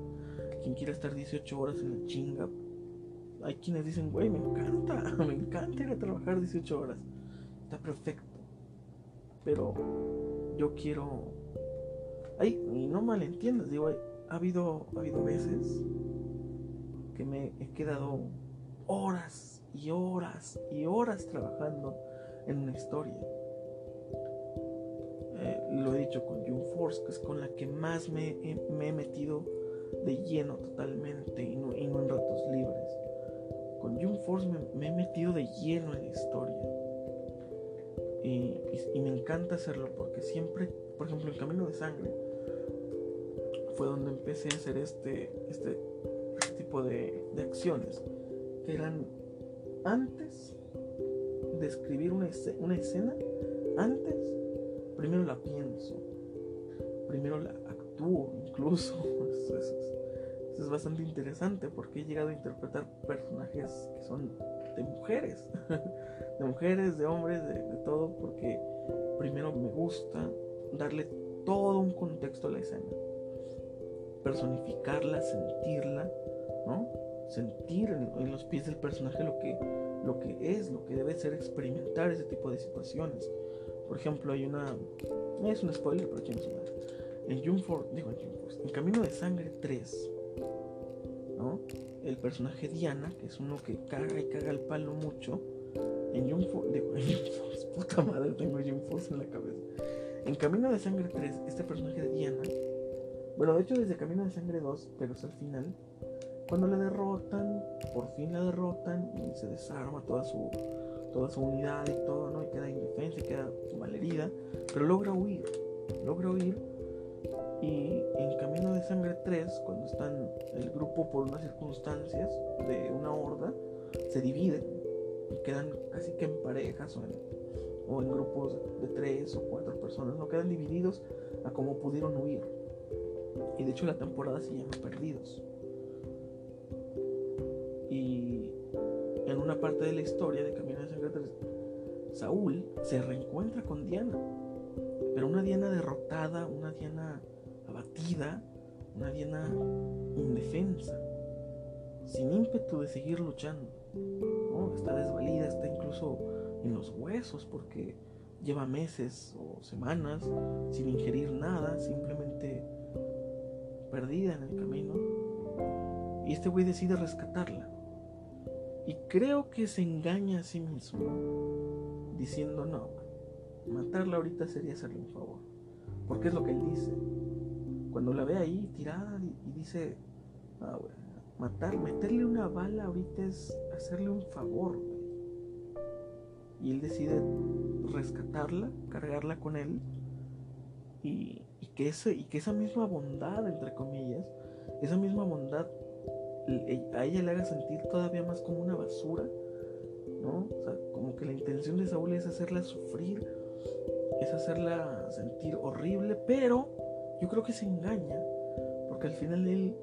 Speaker 1: Quien quiera estar 18 horas en la chinga. Hay quienes dicen, güey, me encanta, me encanta ir a trabajar 18 horas. Está perfecto. Pero yo quiero... Ay, y no malentiendas, digo, ha habido, ha habido veces que me he quedado horas y horas y horas trabajando en una historia. Lo he dicho con June Force, que es con la que más me, he metido de lleno totalmente y no, en ratos libres. Con June Force me, he metido de lleno en historia. Y, me encanta hacerlo porque siempre, por ejemplo, el Camino de Sangre fue donde empecé a hacer este, este, este tipo de, acciones que eran antes de escribir una escena, antes, primero la pienso, primero la actúo incluso. Eso, es, bastante interesante porque he llegado a interpretar personajes que son de mujeres, de mujeres, de hombres, de, todo, porque primero me gusta darle todo un contexto a la escena, personificarla, sentirla, ¿no? sentir en, los pies del personaje lo que, lo que es, lo que debe ser experimentar ese tipo de situaciones. Por ejemplo, hay una. Es un spoiler, pero quién En June digo en Camino de Sangre 3, ¿no? El personaje Diana, que es uno que caga y caga el palo mucho. En June digo, en June puta madre, tengo June Force en la cabeza. En Camino de Sangre 3, este personaje de Diana, bueno, de hecho desde Camino de Sangre 2, pero es al final, cuando la derrotan, por fin la derrotan y se desarma toda su, toda su unidad y todo, ¿no? Y queda indefensa y queda malherida, pero logra huir, logra huir. Y en Camino de Sangre 3, cuando están el grupo por unas circunstancias de una horda, se dividen y quedan casi que en parejas o en, o en grupos de tres o cuatro personas, no quedan divididos a como pudieron huir. Y de hecho la temporada se llama Perdidos. Y en una parte de la historia de Camino Saúl se reencuentra con Diana, pero una Diana derrotada, una Diana abatida, una Diana indefensa, sin ímpetu de seguir luchando. Está desvalida, está incluso en los huesos porque lleva meses o semanas sin ingerir nada, simplemente perdida en el camino. Y este güey decide rescatarla. Y creo que se engaña a sí mismo diciendo no, matarla ahorita sería hacerle un favor. Porque es lo que él dice. Cuando la ve ahí tirada y dice, ah, matar, meterle una bala ahorita es hacerle un favor. Y él decide rescatarla, cargarla con él y, que ese, y que esa misma bondad, entre comillas, esa misma bondad a ella le haga sentir todavía más como una basura, ¿no? O sea, como que la intención de Saúl es hacerla sufrir, es hacerla sentir horrible, pero yo creo que se engaña, porque al final él,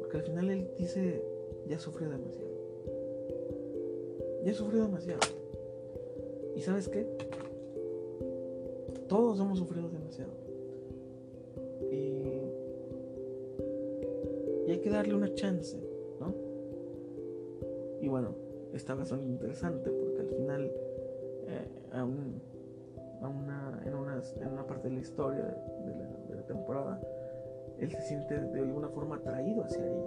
Speaker 1: porque al final él dice, ya sufrió demasiado, ya sufrió demasiado. ¿Y sabes qué? Todos hemos sufrido demasiado. Que darle una chance, ¿no? Y bueno, está bastante interesante porque al final, eh, una, en, una, parte de la historia de, la, temporada, él se siente de alguna forma atraído hacia ella.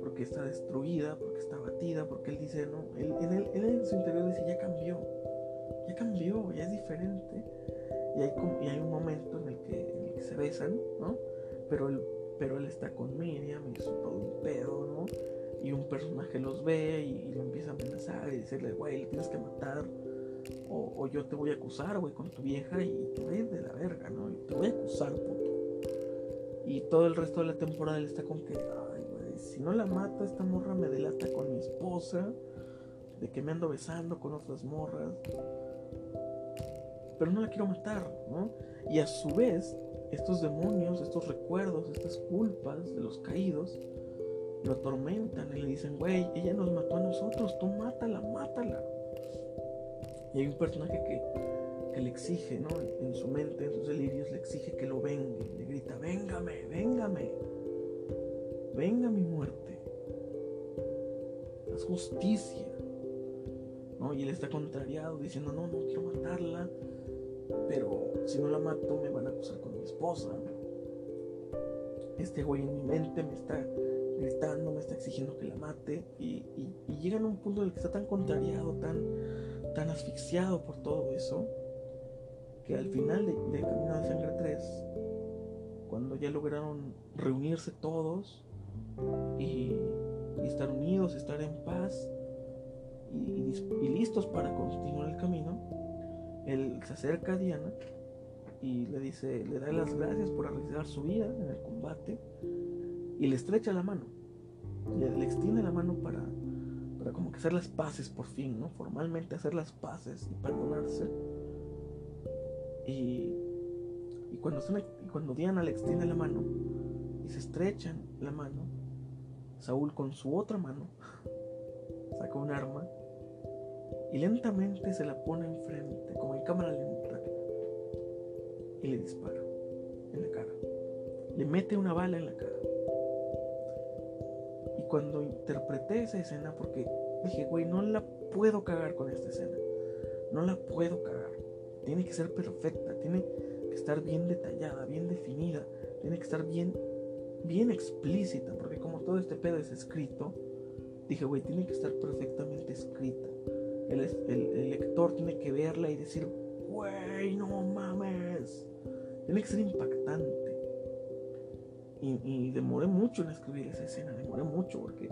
Speaker 1: Porque está destruida, porque está abatida, porque él dice, no, él, en, él, en su interior dice, ya cambió, ya cambió, ya es diferente. Y hay, y hay un momento en el, que, en el que se besan, ¿no? Pero el pero él está con Miriam y es todo un pedo, ¿no? Y un personaje los ve y, lo empieza a amenazar y decirle, güey, le tienes que matar. O, yo te voy a acusar, güey, con tu vieja y te voy de la verga, ¿no? Y te voy a acusar, puto. Y todo el resto de la temporada él está con que, ay, güey, si no la mato, esta morra me delata con mi esposa, de que me ando besando con otras morras. Pero no la quiero matar, ¿no? Y a su vez, estos demonios, estos recuerdos, estas culpas de los caídos, lo atormentan y le dicen, güey, ella nos mató a nosotros, tú mátala, mátala. Y hay un personaje que, que le exige, ¿no? En su mente, en sus delirios, le exige que lo vengue. Le grita, véngame, véngame. Venga mi muerte. Haz justicia. ¿No? Y él está contrariado, diciendo, no, no quiero matarla. Pero si no la mato, me van a acusar con esposa. Este güey en mi mente me está gritando, me está exigiendo que la mate. Y, y, llegan a un punto en el que está tan contrariado, tan, tan asfixiado por todo eso, que al final de, Camino de Sangre 3, cuando ya lograron reunirse todos y, estar unidos, estar en paz y, y listos para continuar el camino, él se acerca a Diana y le dice, le da las gracias por arriesgar su vida en el combate y le estrecha la mano, le, extiende la mano para, para como que hacer las paces por fin, ¿no? Formalmente hacer las paces y perdonarse. Y, y cuando, cuando Diana le extiende la mano y se estrechan la mano, Saúl con su otra mano saca un arma y lentamente se la pone enfrente, como en cámara lenta, y le dispara en la cara. Le mete una bala en la cara. Y cuando interpreté esa escena, porque dije, güey, no la puedo cagar con esta escena. No la puedo cagar. Tiene que ser perfecta, tiene que estar bien detallada, bien definida, tiene que estar bien, bien explícita, porque como todo este pedo es escrito, dije, güey, tiene que estar perfectamente escrita. El, el, lector tiene que verla y decir, güey, no mames. Tiene que ser impactante. Y, demoré mucho en escribir esa escena, demoré mucho porque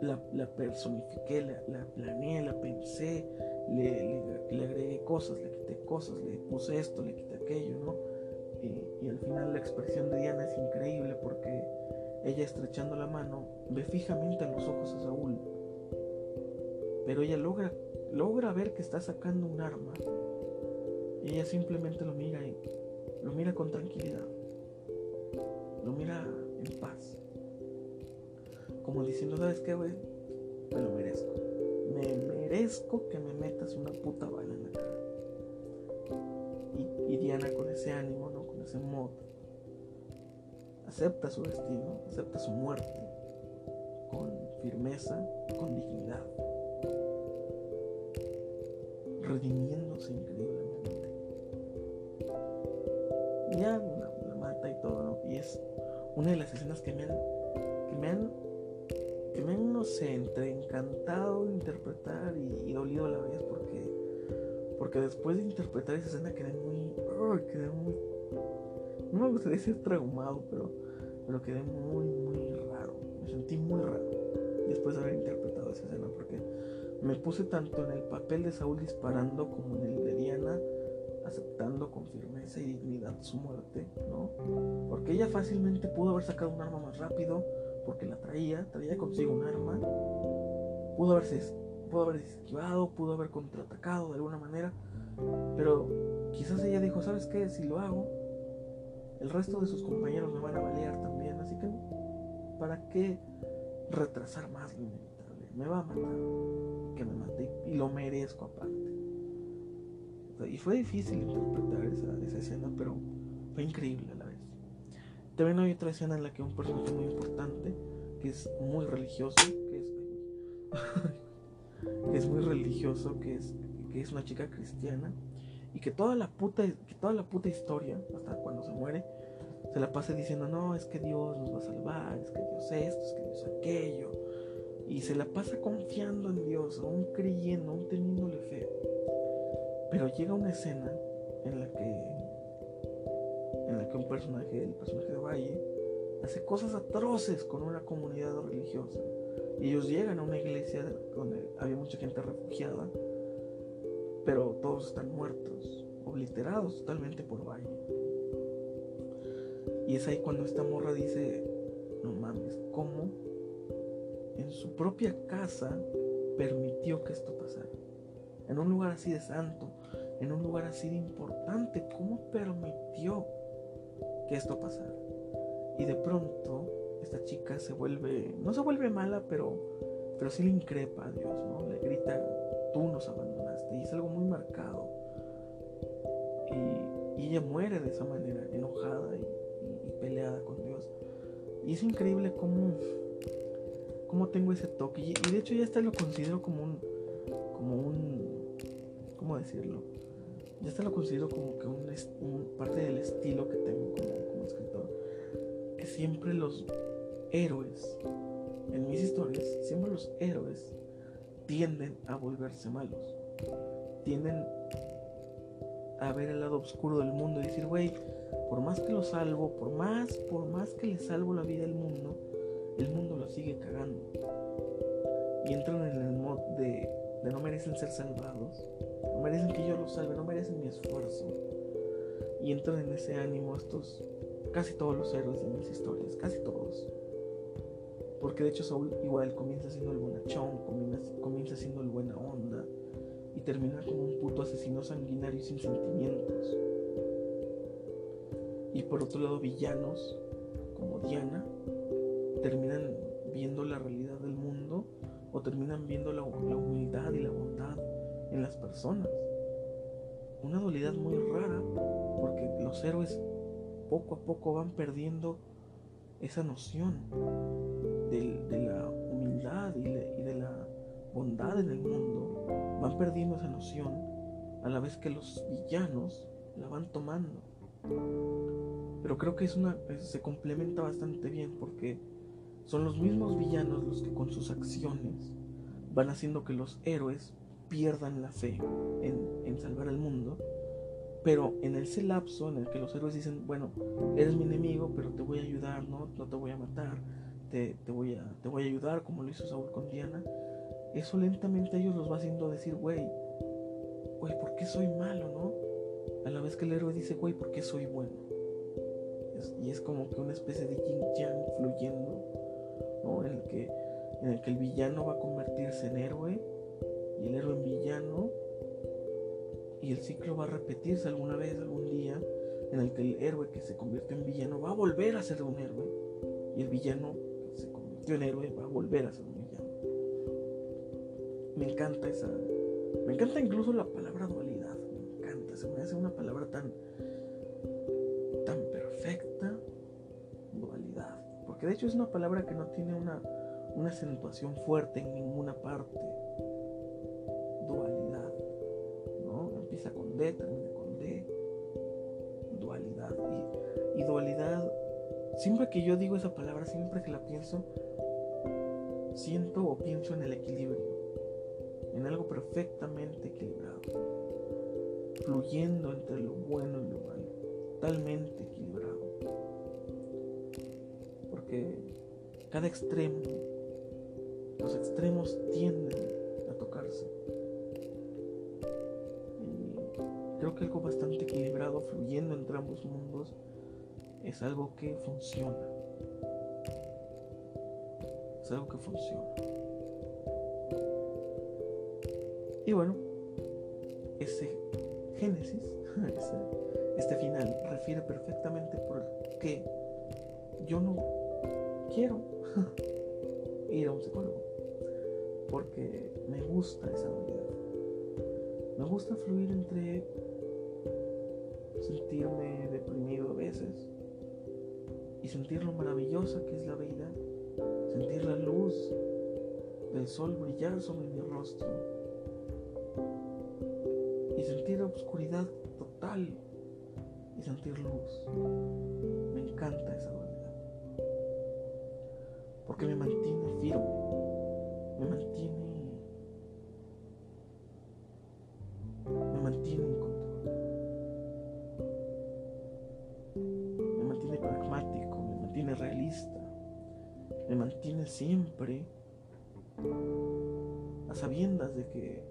Speaker 1: la, personifiqué, la, la, planeé, la pensé, le, le, agregué cosas, le quité cosas, le puse esto, le quité aquello, ¿no? Y, y al final la expresión de Diana es increíble porque ella estrechando la mano ve fijamente a los ojos a Saúl, pero ella logra, logra ver que está sacando un arma y ella simplemente lo mira y lo mira con tranquilidad. Lo mira en paz. Como diciendo, ¿sabes qué, güey? Me lo merezco. Me merezco que me metas una puta bala en la cara. Y, Diana con ese ánimo, ¿no? Con ese mod. Acepta su destino, acepta su muerte. Con firmeza, con dignidad. Redimiéndose increíblemente ya la, mata y todo, ¿no? Y es una de las escenas que me han, que me han, que me han, no sé, entre encantado de interpretar y, dolido a la vez porque, porque después de interpretar esa escena quedé muy, quedé muy, no me gustaría decir traumado, pero, pero quedé muy, muy raro, me sentí muy raro después de haber interpretado esa escena porque me puse tanto en el papel de Saúl disparando como en el de Diana aceptando con firmeza y dignidad su muerte, ¿no? Porque ella fácilmente pudo haber sacado un arma más rápido, porque la traía, traía consigo un arma, pudo haberse, pudo haber esquivado, pudo haber contraatacado de alguna manera, pero quizás ella dijo, ¿sabes qué? Si lo hago, el resto de sus compañeros me van a balear también, así que ¿para qué retrasar más lo inevitable? Me va a matar, me mate y lo merezco aparte. Y fue difícil interpretar esa, escena, pero fue increíble a la vez. También hay otra escena en la que un personaje muy importante, que es muy religioso, que es, que es muy religioso, que es, que es una chica cristiana, y que toda la puta, que toda la puta historia, hasta cuando se muere, se la pasa diciendo, no, es que Dios nos va a salvar, es que Dios esto, es que Dios aquello. Y se la pasa confiando en Dios, aún creyendo, aún teniéndole fe. Pero llega una escena en la que en la que un personaje, el personaje de Valle, hace cosas atroces con una comunidad religiosa. Y ellos llegan a una iglesia donde había mucha gente refugiada, pero todos están muertos, obliterados totalmente por Valle. Y es ahí cuando esta morra dice, no mames, ¿cómo su propia casa permitió que esto pasara? En un lugar así de santo, en un lugar así de importante. ¿Cómo permitió que esto pasara? Y de pronto esta chica se vuelve, no se vuelve mala, pero, pero sí le increpa a Dios, ¿no? Le grita, tú nos abandonaste. Y es algo muy marcado. Y, ella muere de esa manera, enojada y, peleada con Dios. Y es increíble cómo, cómo tengo ese toque. Y, de hecho ya hasta lo considero como un, como un, ¿cómo decirlo? ya está lo considero como que un, parte del estilo que tengo como, escritor, que siempre los héroes en mis historias, siempre los héroes tienden a volverse malos. Tienden a ver el lado oscuro del mundo y decir, güey, por más que lo salvo, por más, por más que le salvo la vida al mundo, el mundo lo sigue cagando. Y entran en el mod de, no merecen ser salvados, no merecen que yo los salve, no merecen mi esfuerzo. Y entran en ese ánimo estos, casi todos los héroes de mis historias, casi todos. Porque de hecho Saúl igual comienza siendo el bonachón, comienza, comienza siendo el buena onda y termina como un puto asesino sanguinario sin sentimientos. Y por otro lado villanos como Diana terminan viendo la realidad del mundo o terminan viendo la, humildad y la bondad en las personas. Una dualidad muy rara porque los héroes poco a poco van perdiendo esa noción de, la humildad y, de la bondad en el mundo, van perdiendo esa noción a la vez que los villanos la van tomando. Pero creo que es una, se complementa bastante bien porque son los mismos villanos los que con sus acciones van haciendo que los héroes pierdan la fe en, en salvar el mundo pero en ese lapso en el que los héroes dicen, bueno, eres mi enemigo, pero te voy a ayudar, no, no te voy a matar, te, voy a, te voy a ayudar como lo hizo Saúl con Diana, eso lentamente ellos los va haciendo decir, güey, güey, ¿por qué soy malo, no? A la vez que el héroe dice, güey, ¿por qué soy bueno? y es como que una especie de yin yang fluyendo, En el, que, en el que el villano va a convertirse en héroe y el héroe en villano y el ciclo va a repetirse alguna vez, algún día, en el que el héroe que se convierte en villano va a volver a ser un héroe. Y el villano que se convirtió en héroe va a volver a ser un villano. Me encanta esa. Me encanta incluso la palabra dualidad. Me encanta. Se me hace una palabra tan Dualidad. Porque de hecho es una palabra que no tiene una, una acentuación fuerte en ninguna parte con D, termina con D. Dualidad. Y, dualidad, siempre que yo digo esa palabra, siempre que la pienso, siento o pienso en el equilibrio. En algo perfectamente equilibrado. Fluyendo entre lo bueno y lo malo. Totalmente cada extremo, los extremos tienden Creo que algo bastante equilibrado, fluyendo entre ambos mundos, es algo que funciona. Es algo que funciona. Y bueno, ese Génesis, este final, refiere perfectamente por qué yo no quiero ir a un psicólogo. Porque me gusta esa dualidad. Me gusta fluir entre sentirme deprimido a veces y sentir lo maravillosa que es la vida, sentir la luz del sol brillar sobre mi rostro y sentir la oscuridad total y sentir luz. Me encanta esa dualidad porque me mantiene firme, me mantiene me mantiene en realista, me mantiene siempre a sabiendas de que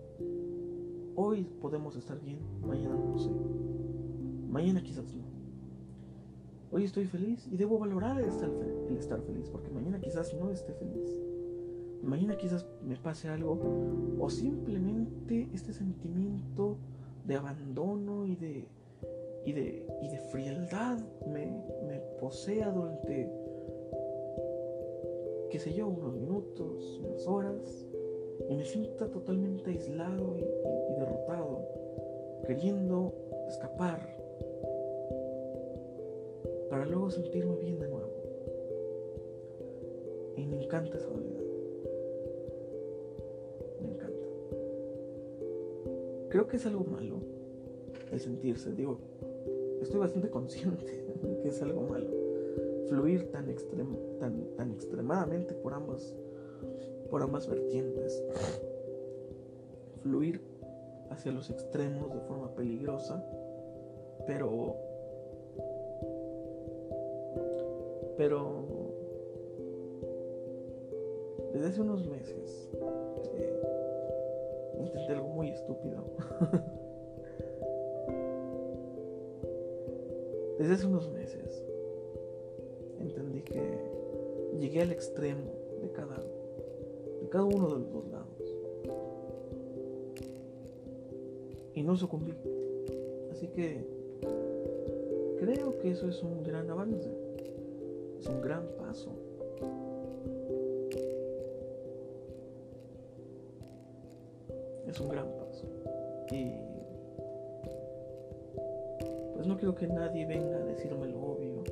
Speaker 1: hoy podemos estar bien, mañana no sé, mañana quizás no. Hoy estoy feliz y debo valorar el estar, el estar feliz, porque mañana quizás no esté feliz. Mañana quizás me pase algo o simplemente este sentimiento de abandono y de y de, y de frialdad me, me posea durante, qué sé yo, unos minutos, unas horas, y me sienta totalmente aislado y, derrotado, queriendo escapar, para luego sentirme bien de nuevo. Y me encanta esa soledad. Me encanta. Creo que es algo malo el sentirse, digo, estoy bastante consciente de que es algo malo. Fluir tan, tan, tan extremadamente por ambos, por ambas vertientes. Fluir hacia los extremos de forma peligrosa, pero pero desde hace unos meses eh, intenté algo muy estúpido. desde hace unos meses entendí que llegué al extremo de cada, de cada uno de los dos lados. Y no sucumbí. Así que creo que eso es un gran avance. Es un gran paso. Es un gran paso. Y pues no quiero que nadie venga a decirme lo obvio.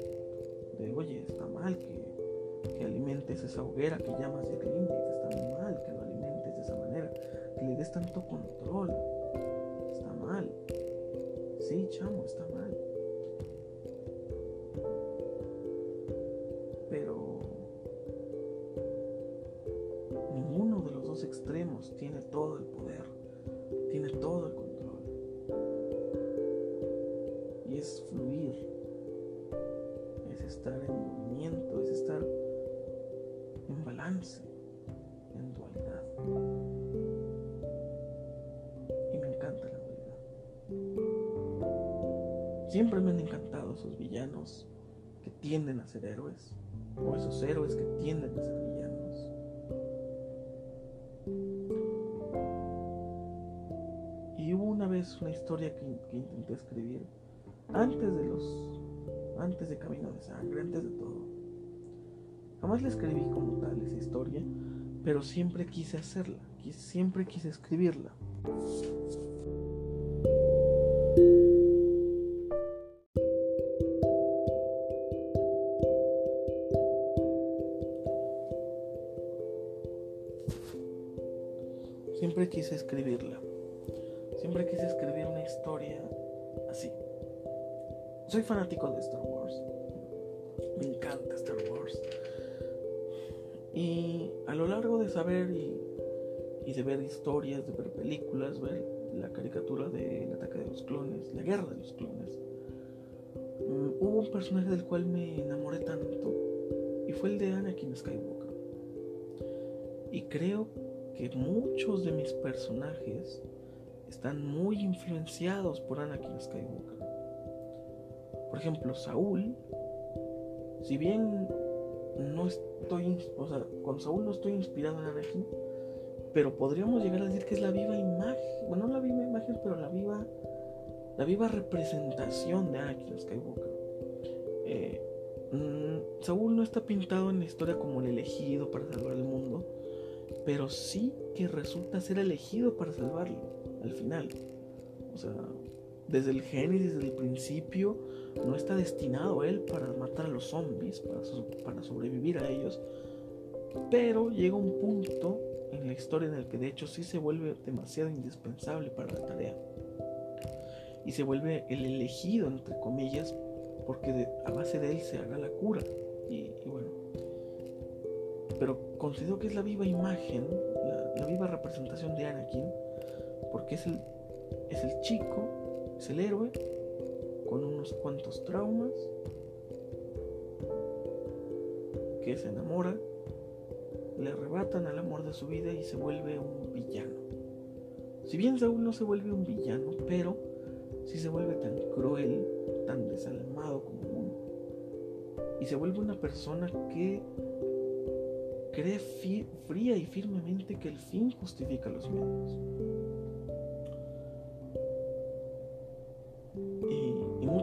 Speaker 1: De oye, está mal que, que alimentes esa hoguera que llamas de cliente. Está mal que lo alimentes de esa manera. Que le des tanto control. Está mal. Sí, chamo, está mal. Tiene todo el poder, tiene todo el control. Y es fluir, es estar en movimiento, es estar en balance, en dualidad. Y me encanta la dualidad. Siempre me han encantado esos villanos que tienden a ser héroes o esos héroes que tienden a ser villanos. Una historia que, intenté escribir antes de los antes de Camino de Sangre, antes de todo. Jamás la escribí como tal esa historia, pero siempre quise hacerla, siempre quise escribirla. Siempre quise escribirla. Siempre quise escribir una historia así. Soy fanático de Star Wars. Me encanta Star Wars. Y a lo largo de saber y, y de ver historias, de ver películas, ver la caricatura del ataque de los clones, la guerra de los clones, um, hubo un personaje del cual me enamoré tanto y fue el de Anakin Skywalker. Y creo que muchos de mis personajes están muy influenciados por Anakin Skywalker. Por ejemplo, Saúl, si bien no estoy, o sea, con Saúl no estoy inspirado en Anakin, pero podríamos llegar a decir que es la viva imagen, bueno, no la viva imagen, pero la viva, la viva representación de Anakin Skywalker. Eh, mmm, Saúl no está pintado en la historia como el elegido para salvar el mundo, pero sí que resulta ser elegido para salvarlo al final. O sea, desde el génesis, desde el principio, no está destinado él para matar a los zombies, para, sobrevivir a ellos. Pero llega un punto en la historia en el que de hecho sí se vuelve demasiado indispensable para la tarea. Y se vuelve el elegido, entre comillas, porque a base de él se haga la cura. Y, y bueno, pero considero que es la viva imagen, la, la, viva representación de Anakin, porque es el, es el chico, es el héroe, con unos cuantos traumas, que se enamora, le arrebatan al amor de su vida y se vuelve un villano. Si bien Saúl no se vuelve un villano, pero sí se vuelve tan cruel, tan desalmado como uno. Y se vuelve una persona que cree fría y firmemente que el fin justifica los medios.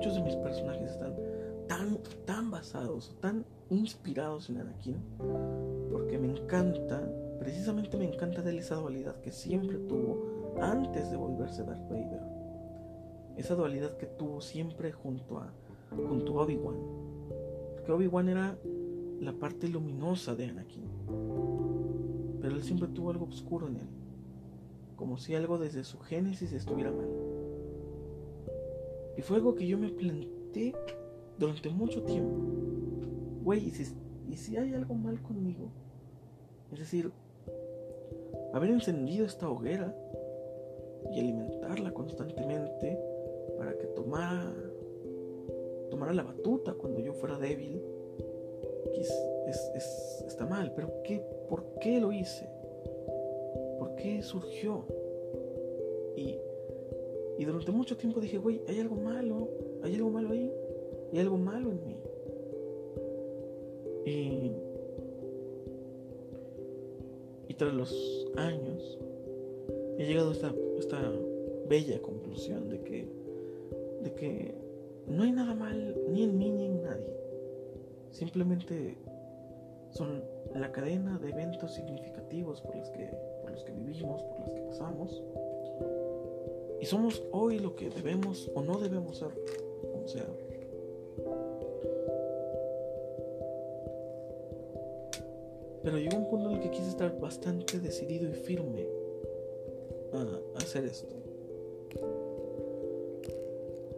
Speaker 1: Muchos de mis personajes están tan, tan basados, tan inspirados en Anakin, porque me encanta, precisamente me encanta de él esa dualidad que siempre tuvo antes de volverse Darth Vader. Esa dualidad que tuvo siempre junto a, junto a Obi-Wan. Porque Obi-Wan era la parte luminosa de Anakin. Pero él siempre tuvo algo oscuro en él. Como si algo desde su génesis estuviera mal. Y fue algo que yo me planteé durante mucho tiempo. Güey, ¿y si, ¿y si hay algo mal conmigo? Es decir, haber encendido esta hoguera y alimentarla constantemente para que tomara, tomara la batuta cuando yo fuera débil, es, está mal, pero ¿qué, ¿por qué lo hice? ¿Por qué surgió? Y, durante mucho tiempo dije, güey, hay algo malo, hay algo malo ahí, hay algo malo en mí. Y, y tras los años, he llegado a esta, esta bella conclusión de que, de que no hay nada mal ni en mí ni en nadie. Simplemente son la cadena de eventos significativos por los que, por los que vivimos, por los que pasamos. Y somos hoy lo que debemos o no debemos ser, como sea. Pero llegó un punto en el que quise estar bastante decidido y firme a hacer esto.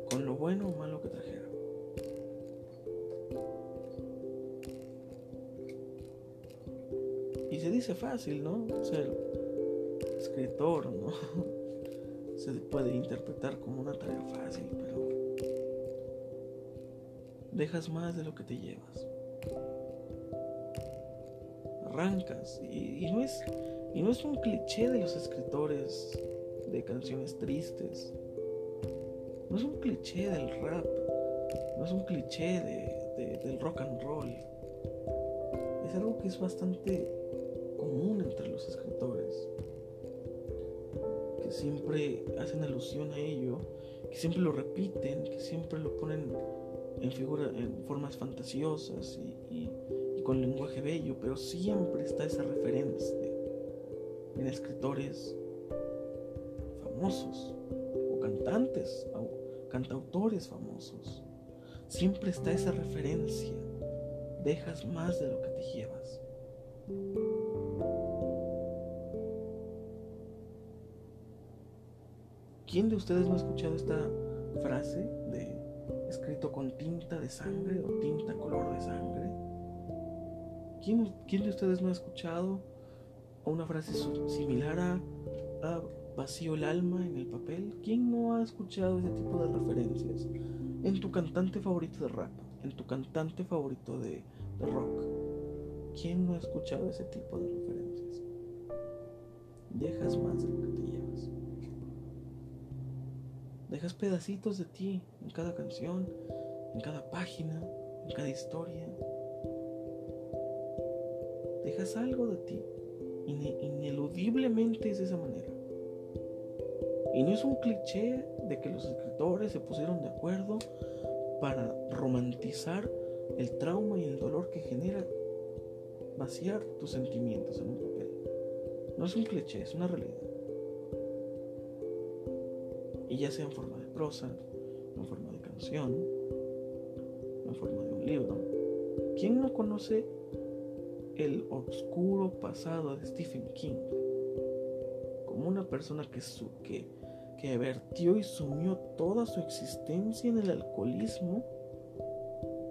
Speaker 1: Con lo bueno o malo que trajera. Y se dice fácil, ¿no? Ser escritor, ¿no? Se puede interpretar como una tarea fácil, pero dejas más de lo que te llevas arrancas. Y, no es, y no es un cliché de los escritores de canciones tristes. No es un cliché del rap. No es un cliché del rock and roll. Es algo que es bastante común entre los escritores. Siempre hacen alusión a ello. Que siempre lo repiten. Que siempre lo ponen en, figura, en formas fantasiosas y con lenguaje bello, pero siempre está esa referencia en escritores famosos o cantantes o cantautores famosos. Siempre está esa referencia. Dejas más de lo ¿Quién de ustedes no ha escuchado esta frase de escrito con tinta de sangre o tinta color de sangre? ¿Quién, de ustedes no ha escuchado una frase similar a, vacío el alma en el papel? ¿Quién no ha escuchado ese tipo de referencias? En tu cantante favorito de rap, en tu cantante favorito de, de rock. ¿Quién no ha escuchado ese tipo de referencias? Dejas más de lo que te. Dejas pedacitos de ti en cada canción, en cada página, en cada historia dejas algo de ti. ineludiblemente es de esa manera. Y no es un cliché de que los escritores se pusieron de acuerdo para romantizar el trauma y el dolor que genera vaciar tus sentimientos en un papel. No es un cliché, es una realidad. Y ya sea en forma de prosa, en forma de canción, en forma de un libro. ¿Quién no conoce el oscuro pasado de Stephen King, como una persona que, su, que, que vertió y sumió toda su existencia en el alcoholismo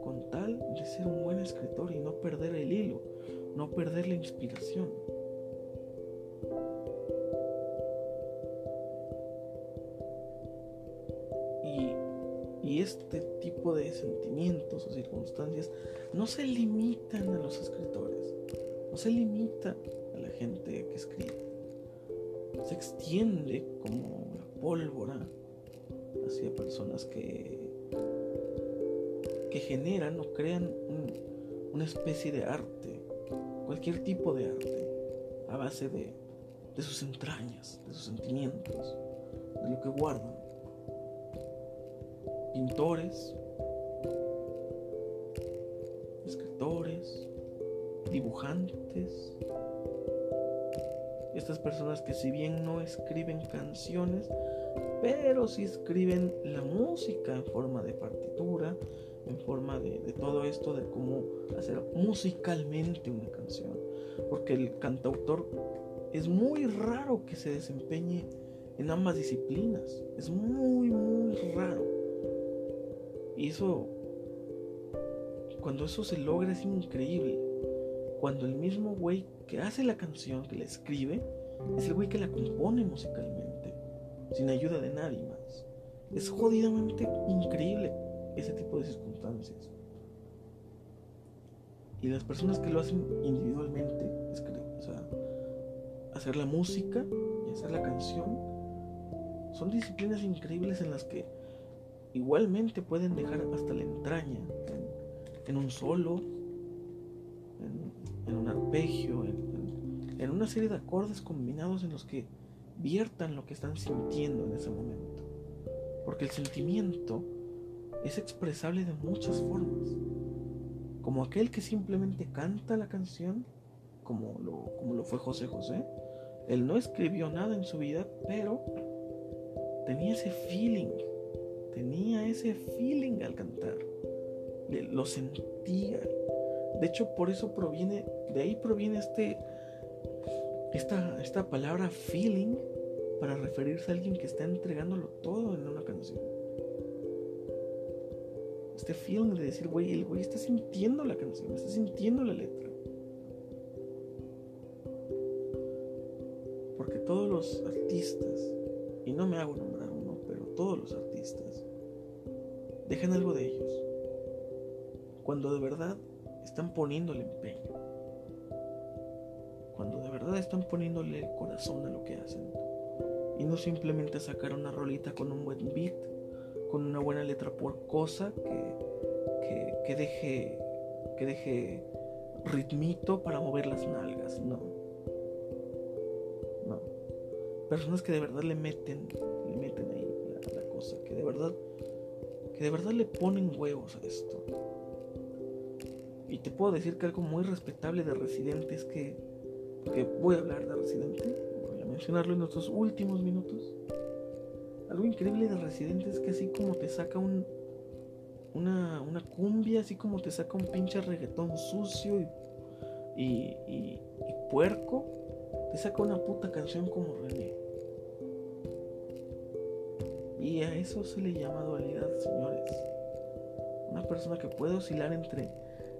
Speaker 1: con tal de ser un buen escritor y no perder el hilo, no perder la inspiración. Y, este tipo de sentimientos o circunstancias no se limitan a los escritores no se limita a la gente que escribe, se extiende como la pólvora hacia personas que, que generan o crean una especie de arte, cualquier tipo de arte, a base de, de sus entrañas, de sus sentimientos, de lo que guardan. Pintores, escritores, dibujantes, estas personas que si bien no escriben canciones, pero sí escriben la música en forma de partitura, en forma de, todo esto de cómo hacer musicalmente una canción. Porque el cantautor es muy raro que se desempeñe en ambas disciplinas. Es muy, muy raro. Y eso, cuando eso se logra es increíble. cuando el mismo güey que hace la canción, que la escribe, es el güey que la compone musicalmente, sin ayuda de nadie más. Es jodidamente increíble ese tipo de circunstancias. Y las personas que lo hacen individualmente, o sea, hacer la música y hacer la canción, son disciplinas increíbles en las que igualmente pueden dejar hasta la entraña en, un solo, en, un arpegio, en, en una serie de acordes combinados en los que viertan lo que están sintiendo en ese momento. Porque el sentimiento es expresable de muchas formas como aquel que simplemente canta la canción, como lo, como lo fue José José. Él no escribió nada en su vida, pero tenía ese feeling, tenía ese feeling al cantar, lo sentía. De hecho, por eso proviene, de ahí proviene este, esta, esta palabra feeling para referirse a alguien que está entregándolo todo en una canción este feeling de decir, güey, el güey está sintiendo la canción, está sintiendo la letra. Porque todos los artistas, y no me hago pero todos los artistas, dejan algo de ellos. Cuando de verdad están poniéndole empeño. Cuando de verdad están poniéndole el corazón a lo que hacen. Y no simplemente sacar una rolita con un buen beat con una buena letra por cosa que, que, deje que deje ritmito para mover las nalgas, no. No. Personas que de verdad le meten, le meten verdad, que de verdad le ponen huevos a esto. Y te puedo decir que algo muy respetable de Residente es que, porque voy a hablar de Residente, voy a mencionarlo en nuestros últimos minutos. Algo increíble de Residente es que así como te saca un, una, una cumbia, así como te saca un pinche reggaetón sucio y, y, puerco, te saca una puta canción como René. Y a eso se le llama dualidad, señores. Una persona que puede oscilar entre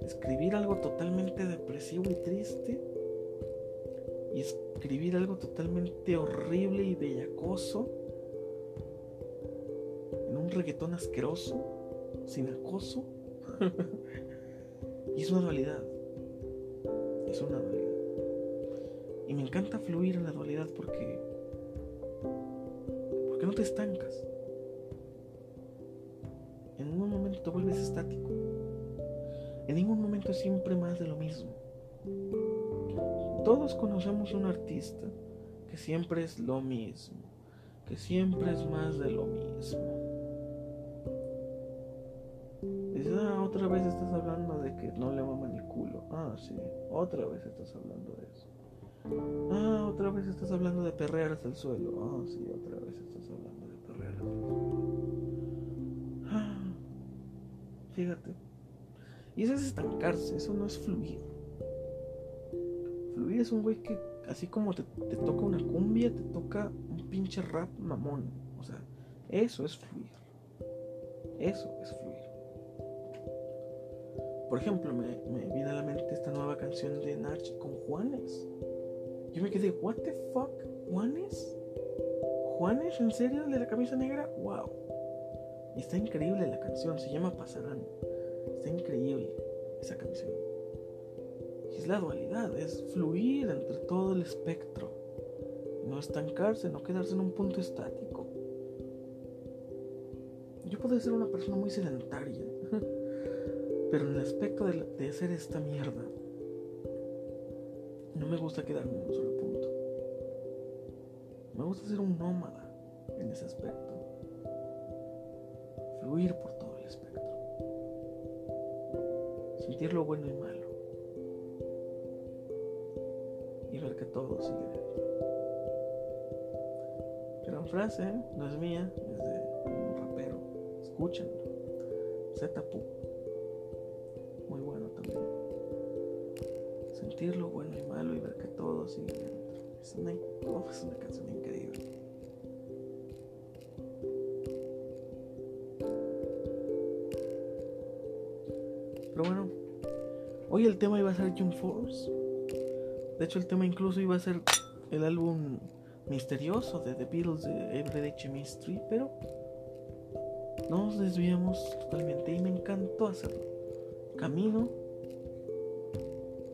Speaker 1: escribir algo totalmente depresivo y triste y escribir algo totalmente horrible y bellacoso reggaetón asqueroso, sin acoso. y es una dualidad. Es una dualidad. Y me encanta fluir en la dualidad porque. Porque no te estancas. Te vuelves estático. En ningún momento es siempre más de lo mismo. Todos conocemos un artista que siempre es lo mismo, que siempre es más de lo mismo. otra vez estás hablando de que no le maman el culo. Ah, sí, otra vez estás hablando de eso. Ah, otra vez estás hablando de perrear hasta el suelo. Ah, sí, otra vez estás hablando de perrear hasta el suelo. Fíjate. Y eso es estancarse, eso no es fluir. Fluir es un güey que, así como te, te toca una cumbia, te toca un pinche rap mamón. O sea, eso es fluir. Eso es fluir. Por ejemplo, me, viene a la mente esta nueva canción de Nach con Juanes. Yo me quedé, ¿What the fuck? ¿Juanes? ¿Juanes? ¿En serio? ¿De la camisa negra? ¡Wow! Y está increíble la canción, se llama Pasarán. Está increíble esa canción. Y es la dualidad, es fluir entre todo el espectro. No estancarse, no quedarse en un punto estático. Yo puedo ser una persona muy sedentaria. Pero en el aspecto de, hacer esta mierda, no me gusta quedarme en un solo punto. Me gusta ser un nómada en ese aspecto. Fluir por todo el espectro. Sentir lo bueno y malo. Y ver que todo sigue dentro. Gran frase, ¿eh? no es mía, es de un rapero. Escúchenlo. Zetapu. sentir lo bueno y malo y ver que todo sigue dentro. Es una, es una canción Pero bueno, Hoy el tema iba a ser Jump Force. De hecho, el tema incluso iba a ser el álbum misterioso de The Beatles de Everyday Chemistry, pero nos desviamos totalmente y me encantó hacerlo. Camino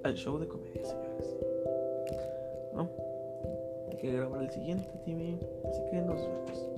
Speaker 1: al show de comedia, señores. ¿No? Hay que grabar el siguiente TV, así que nos vemos.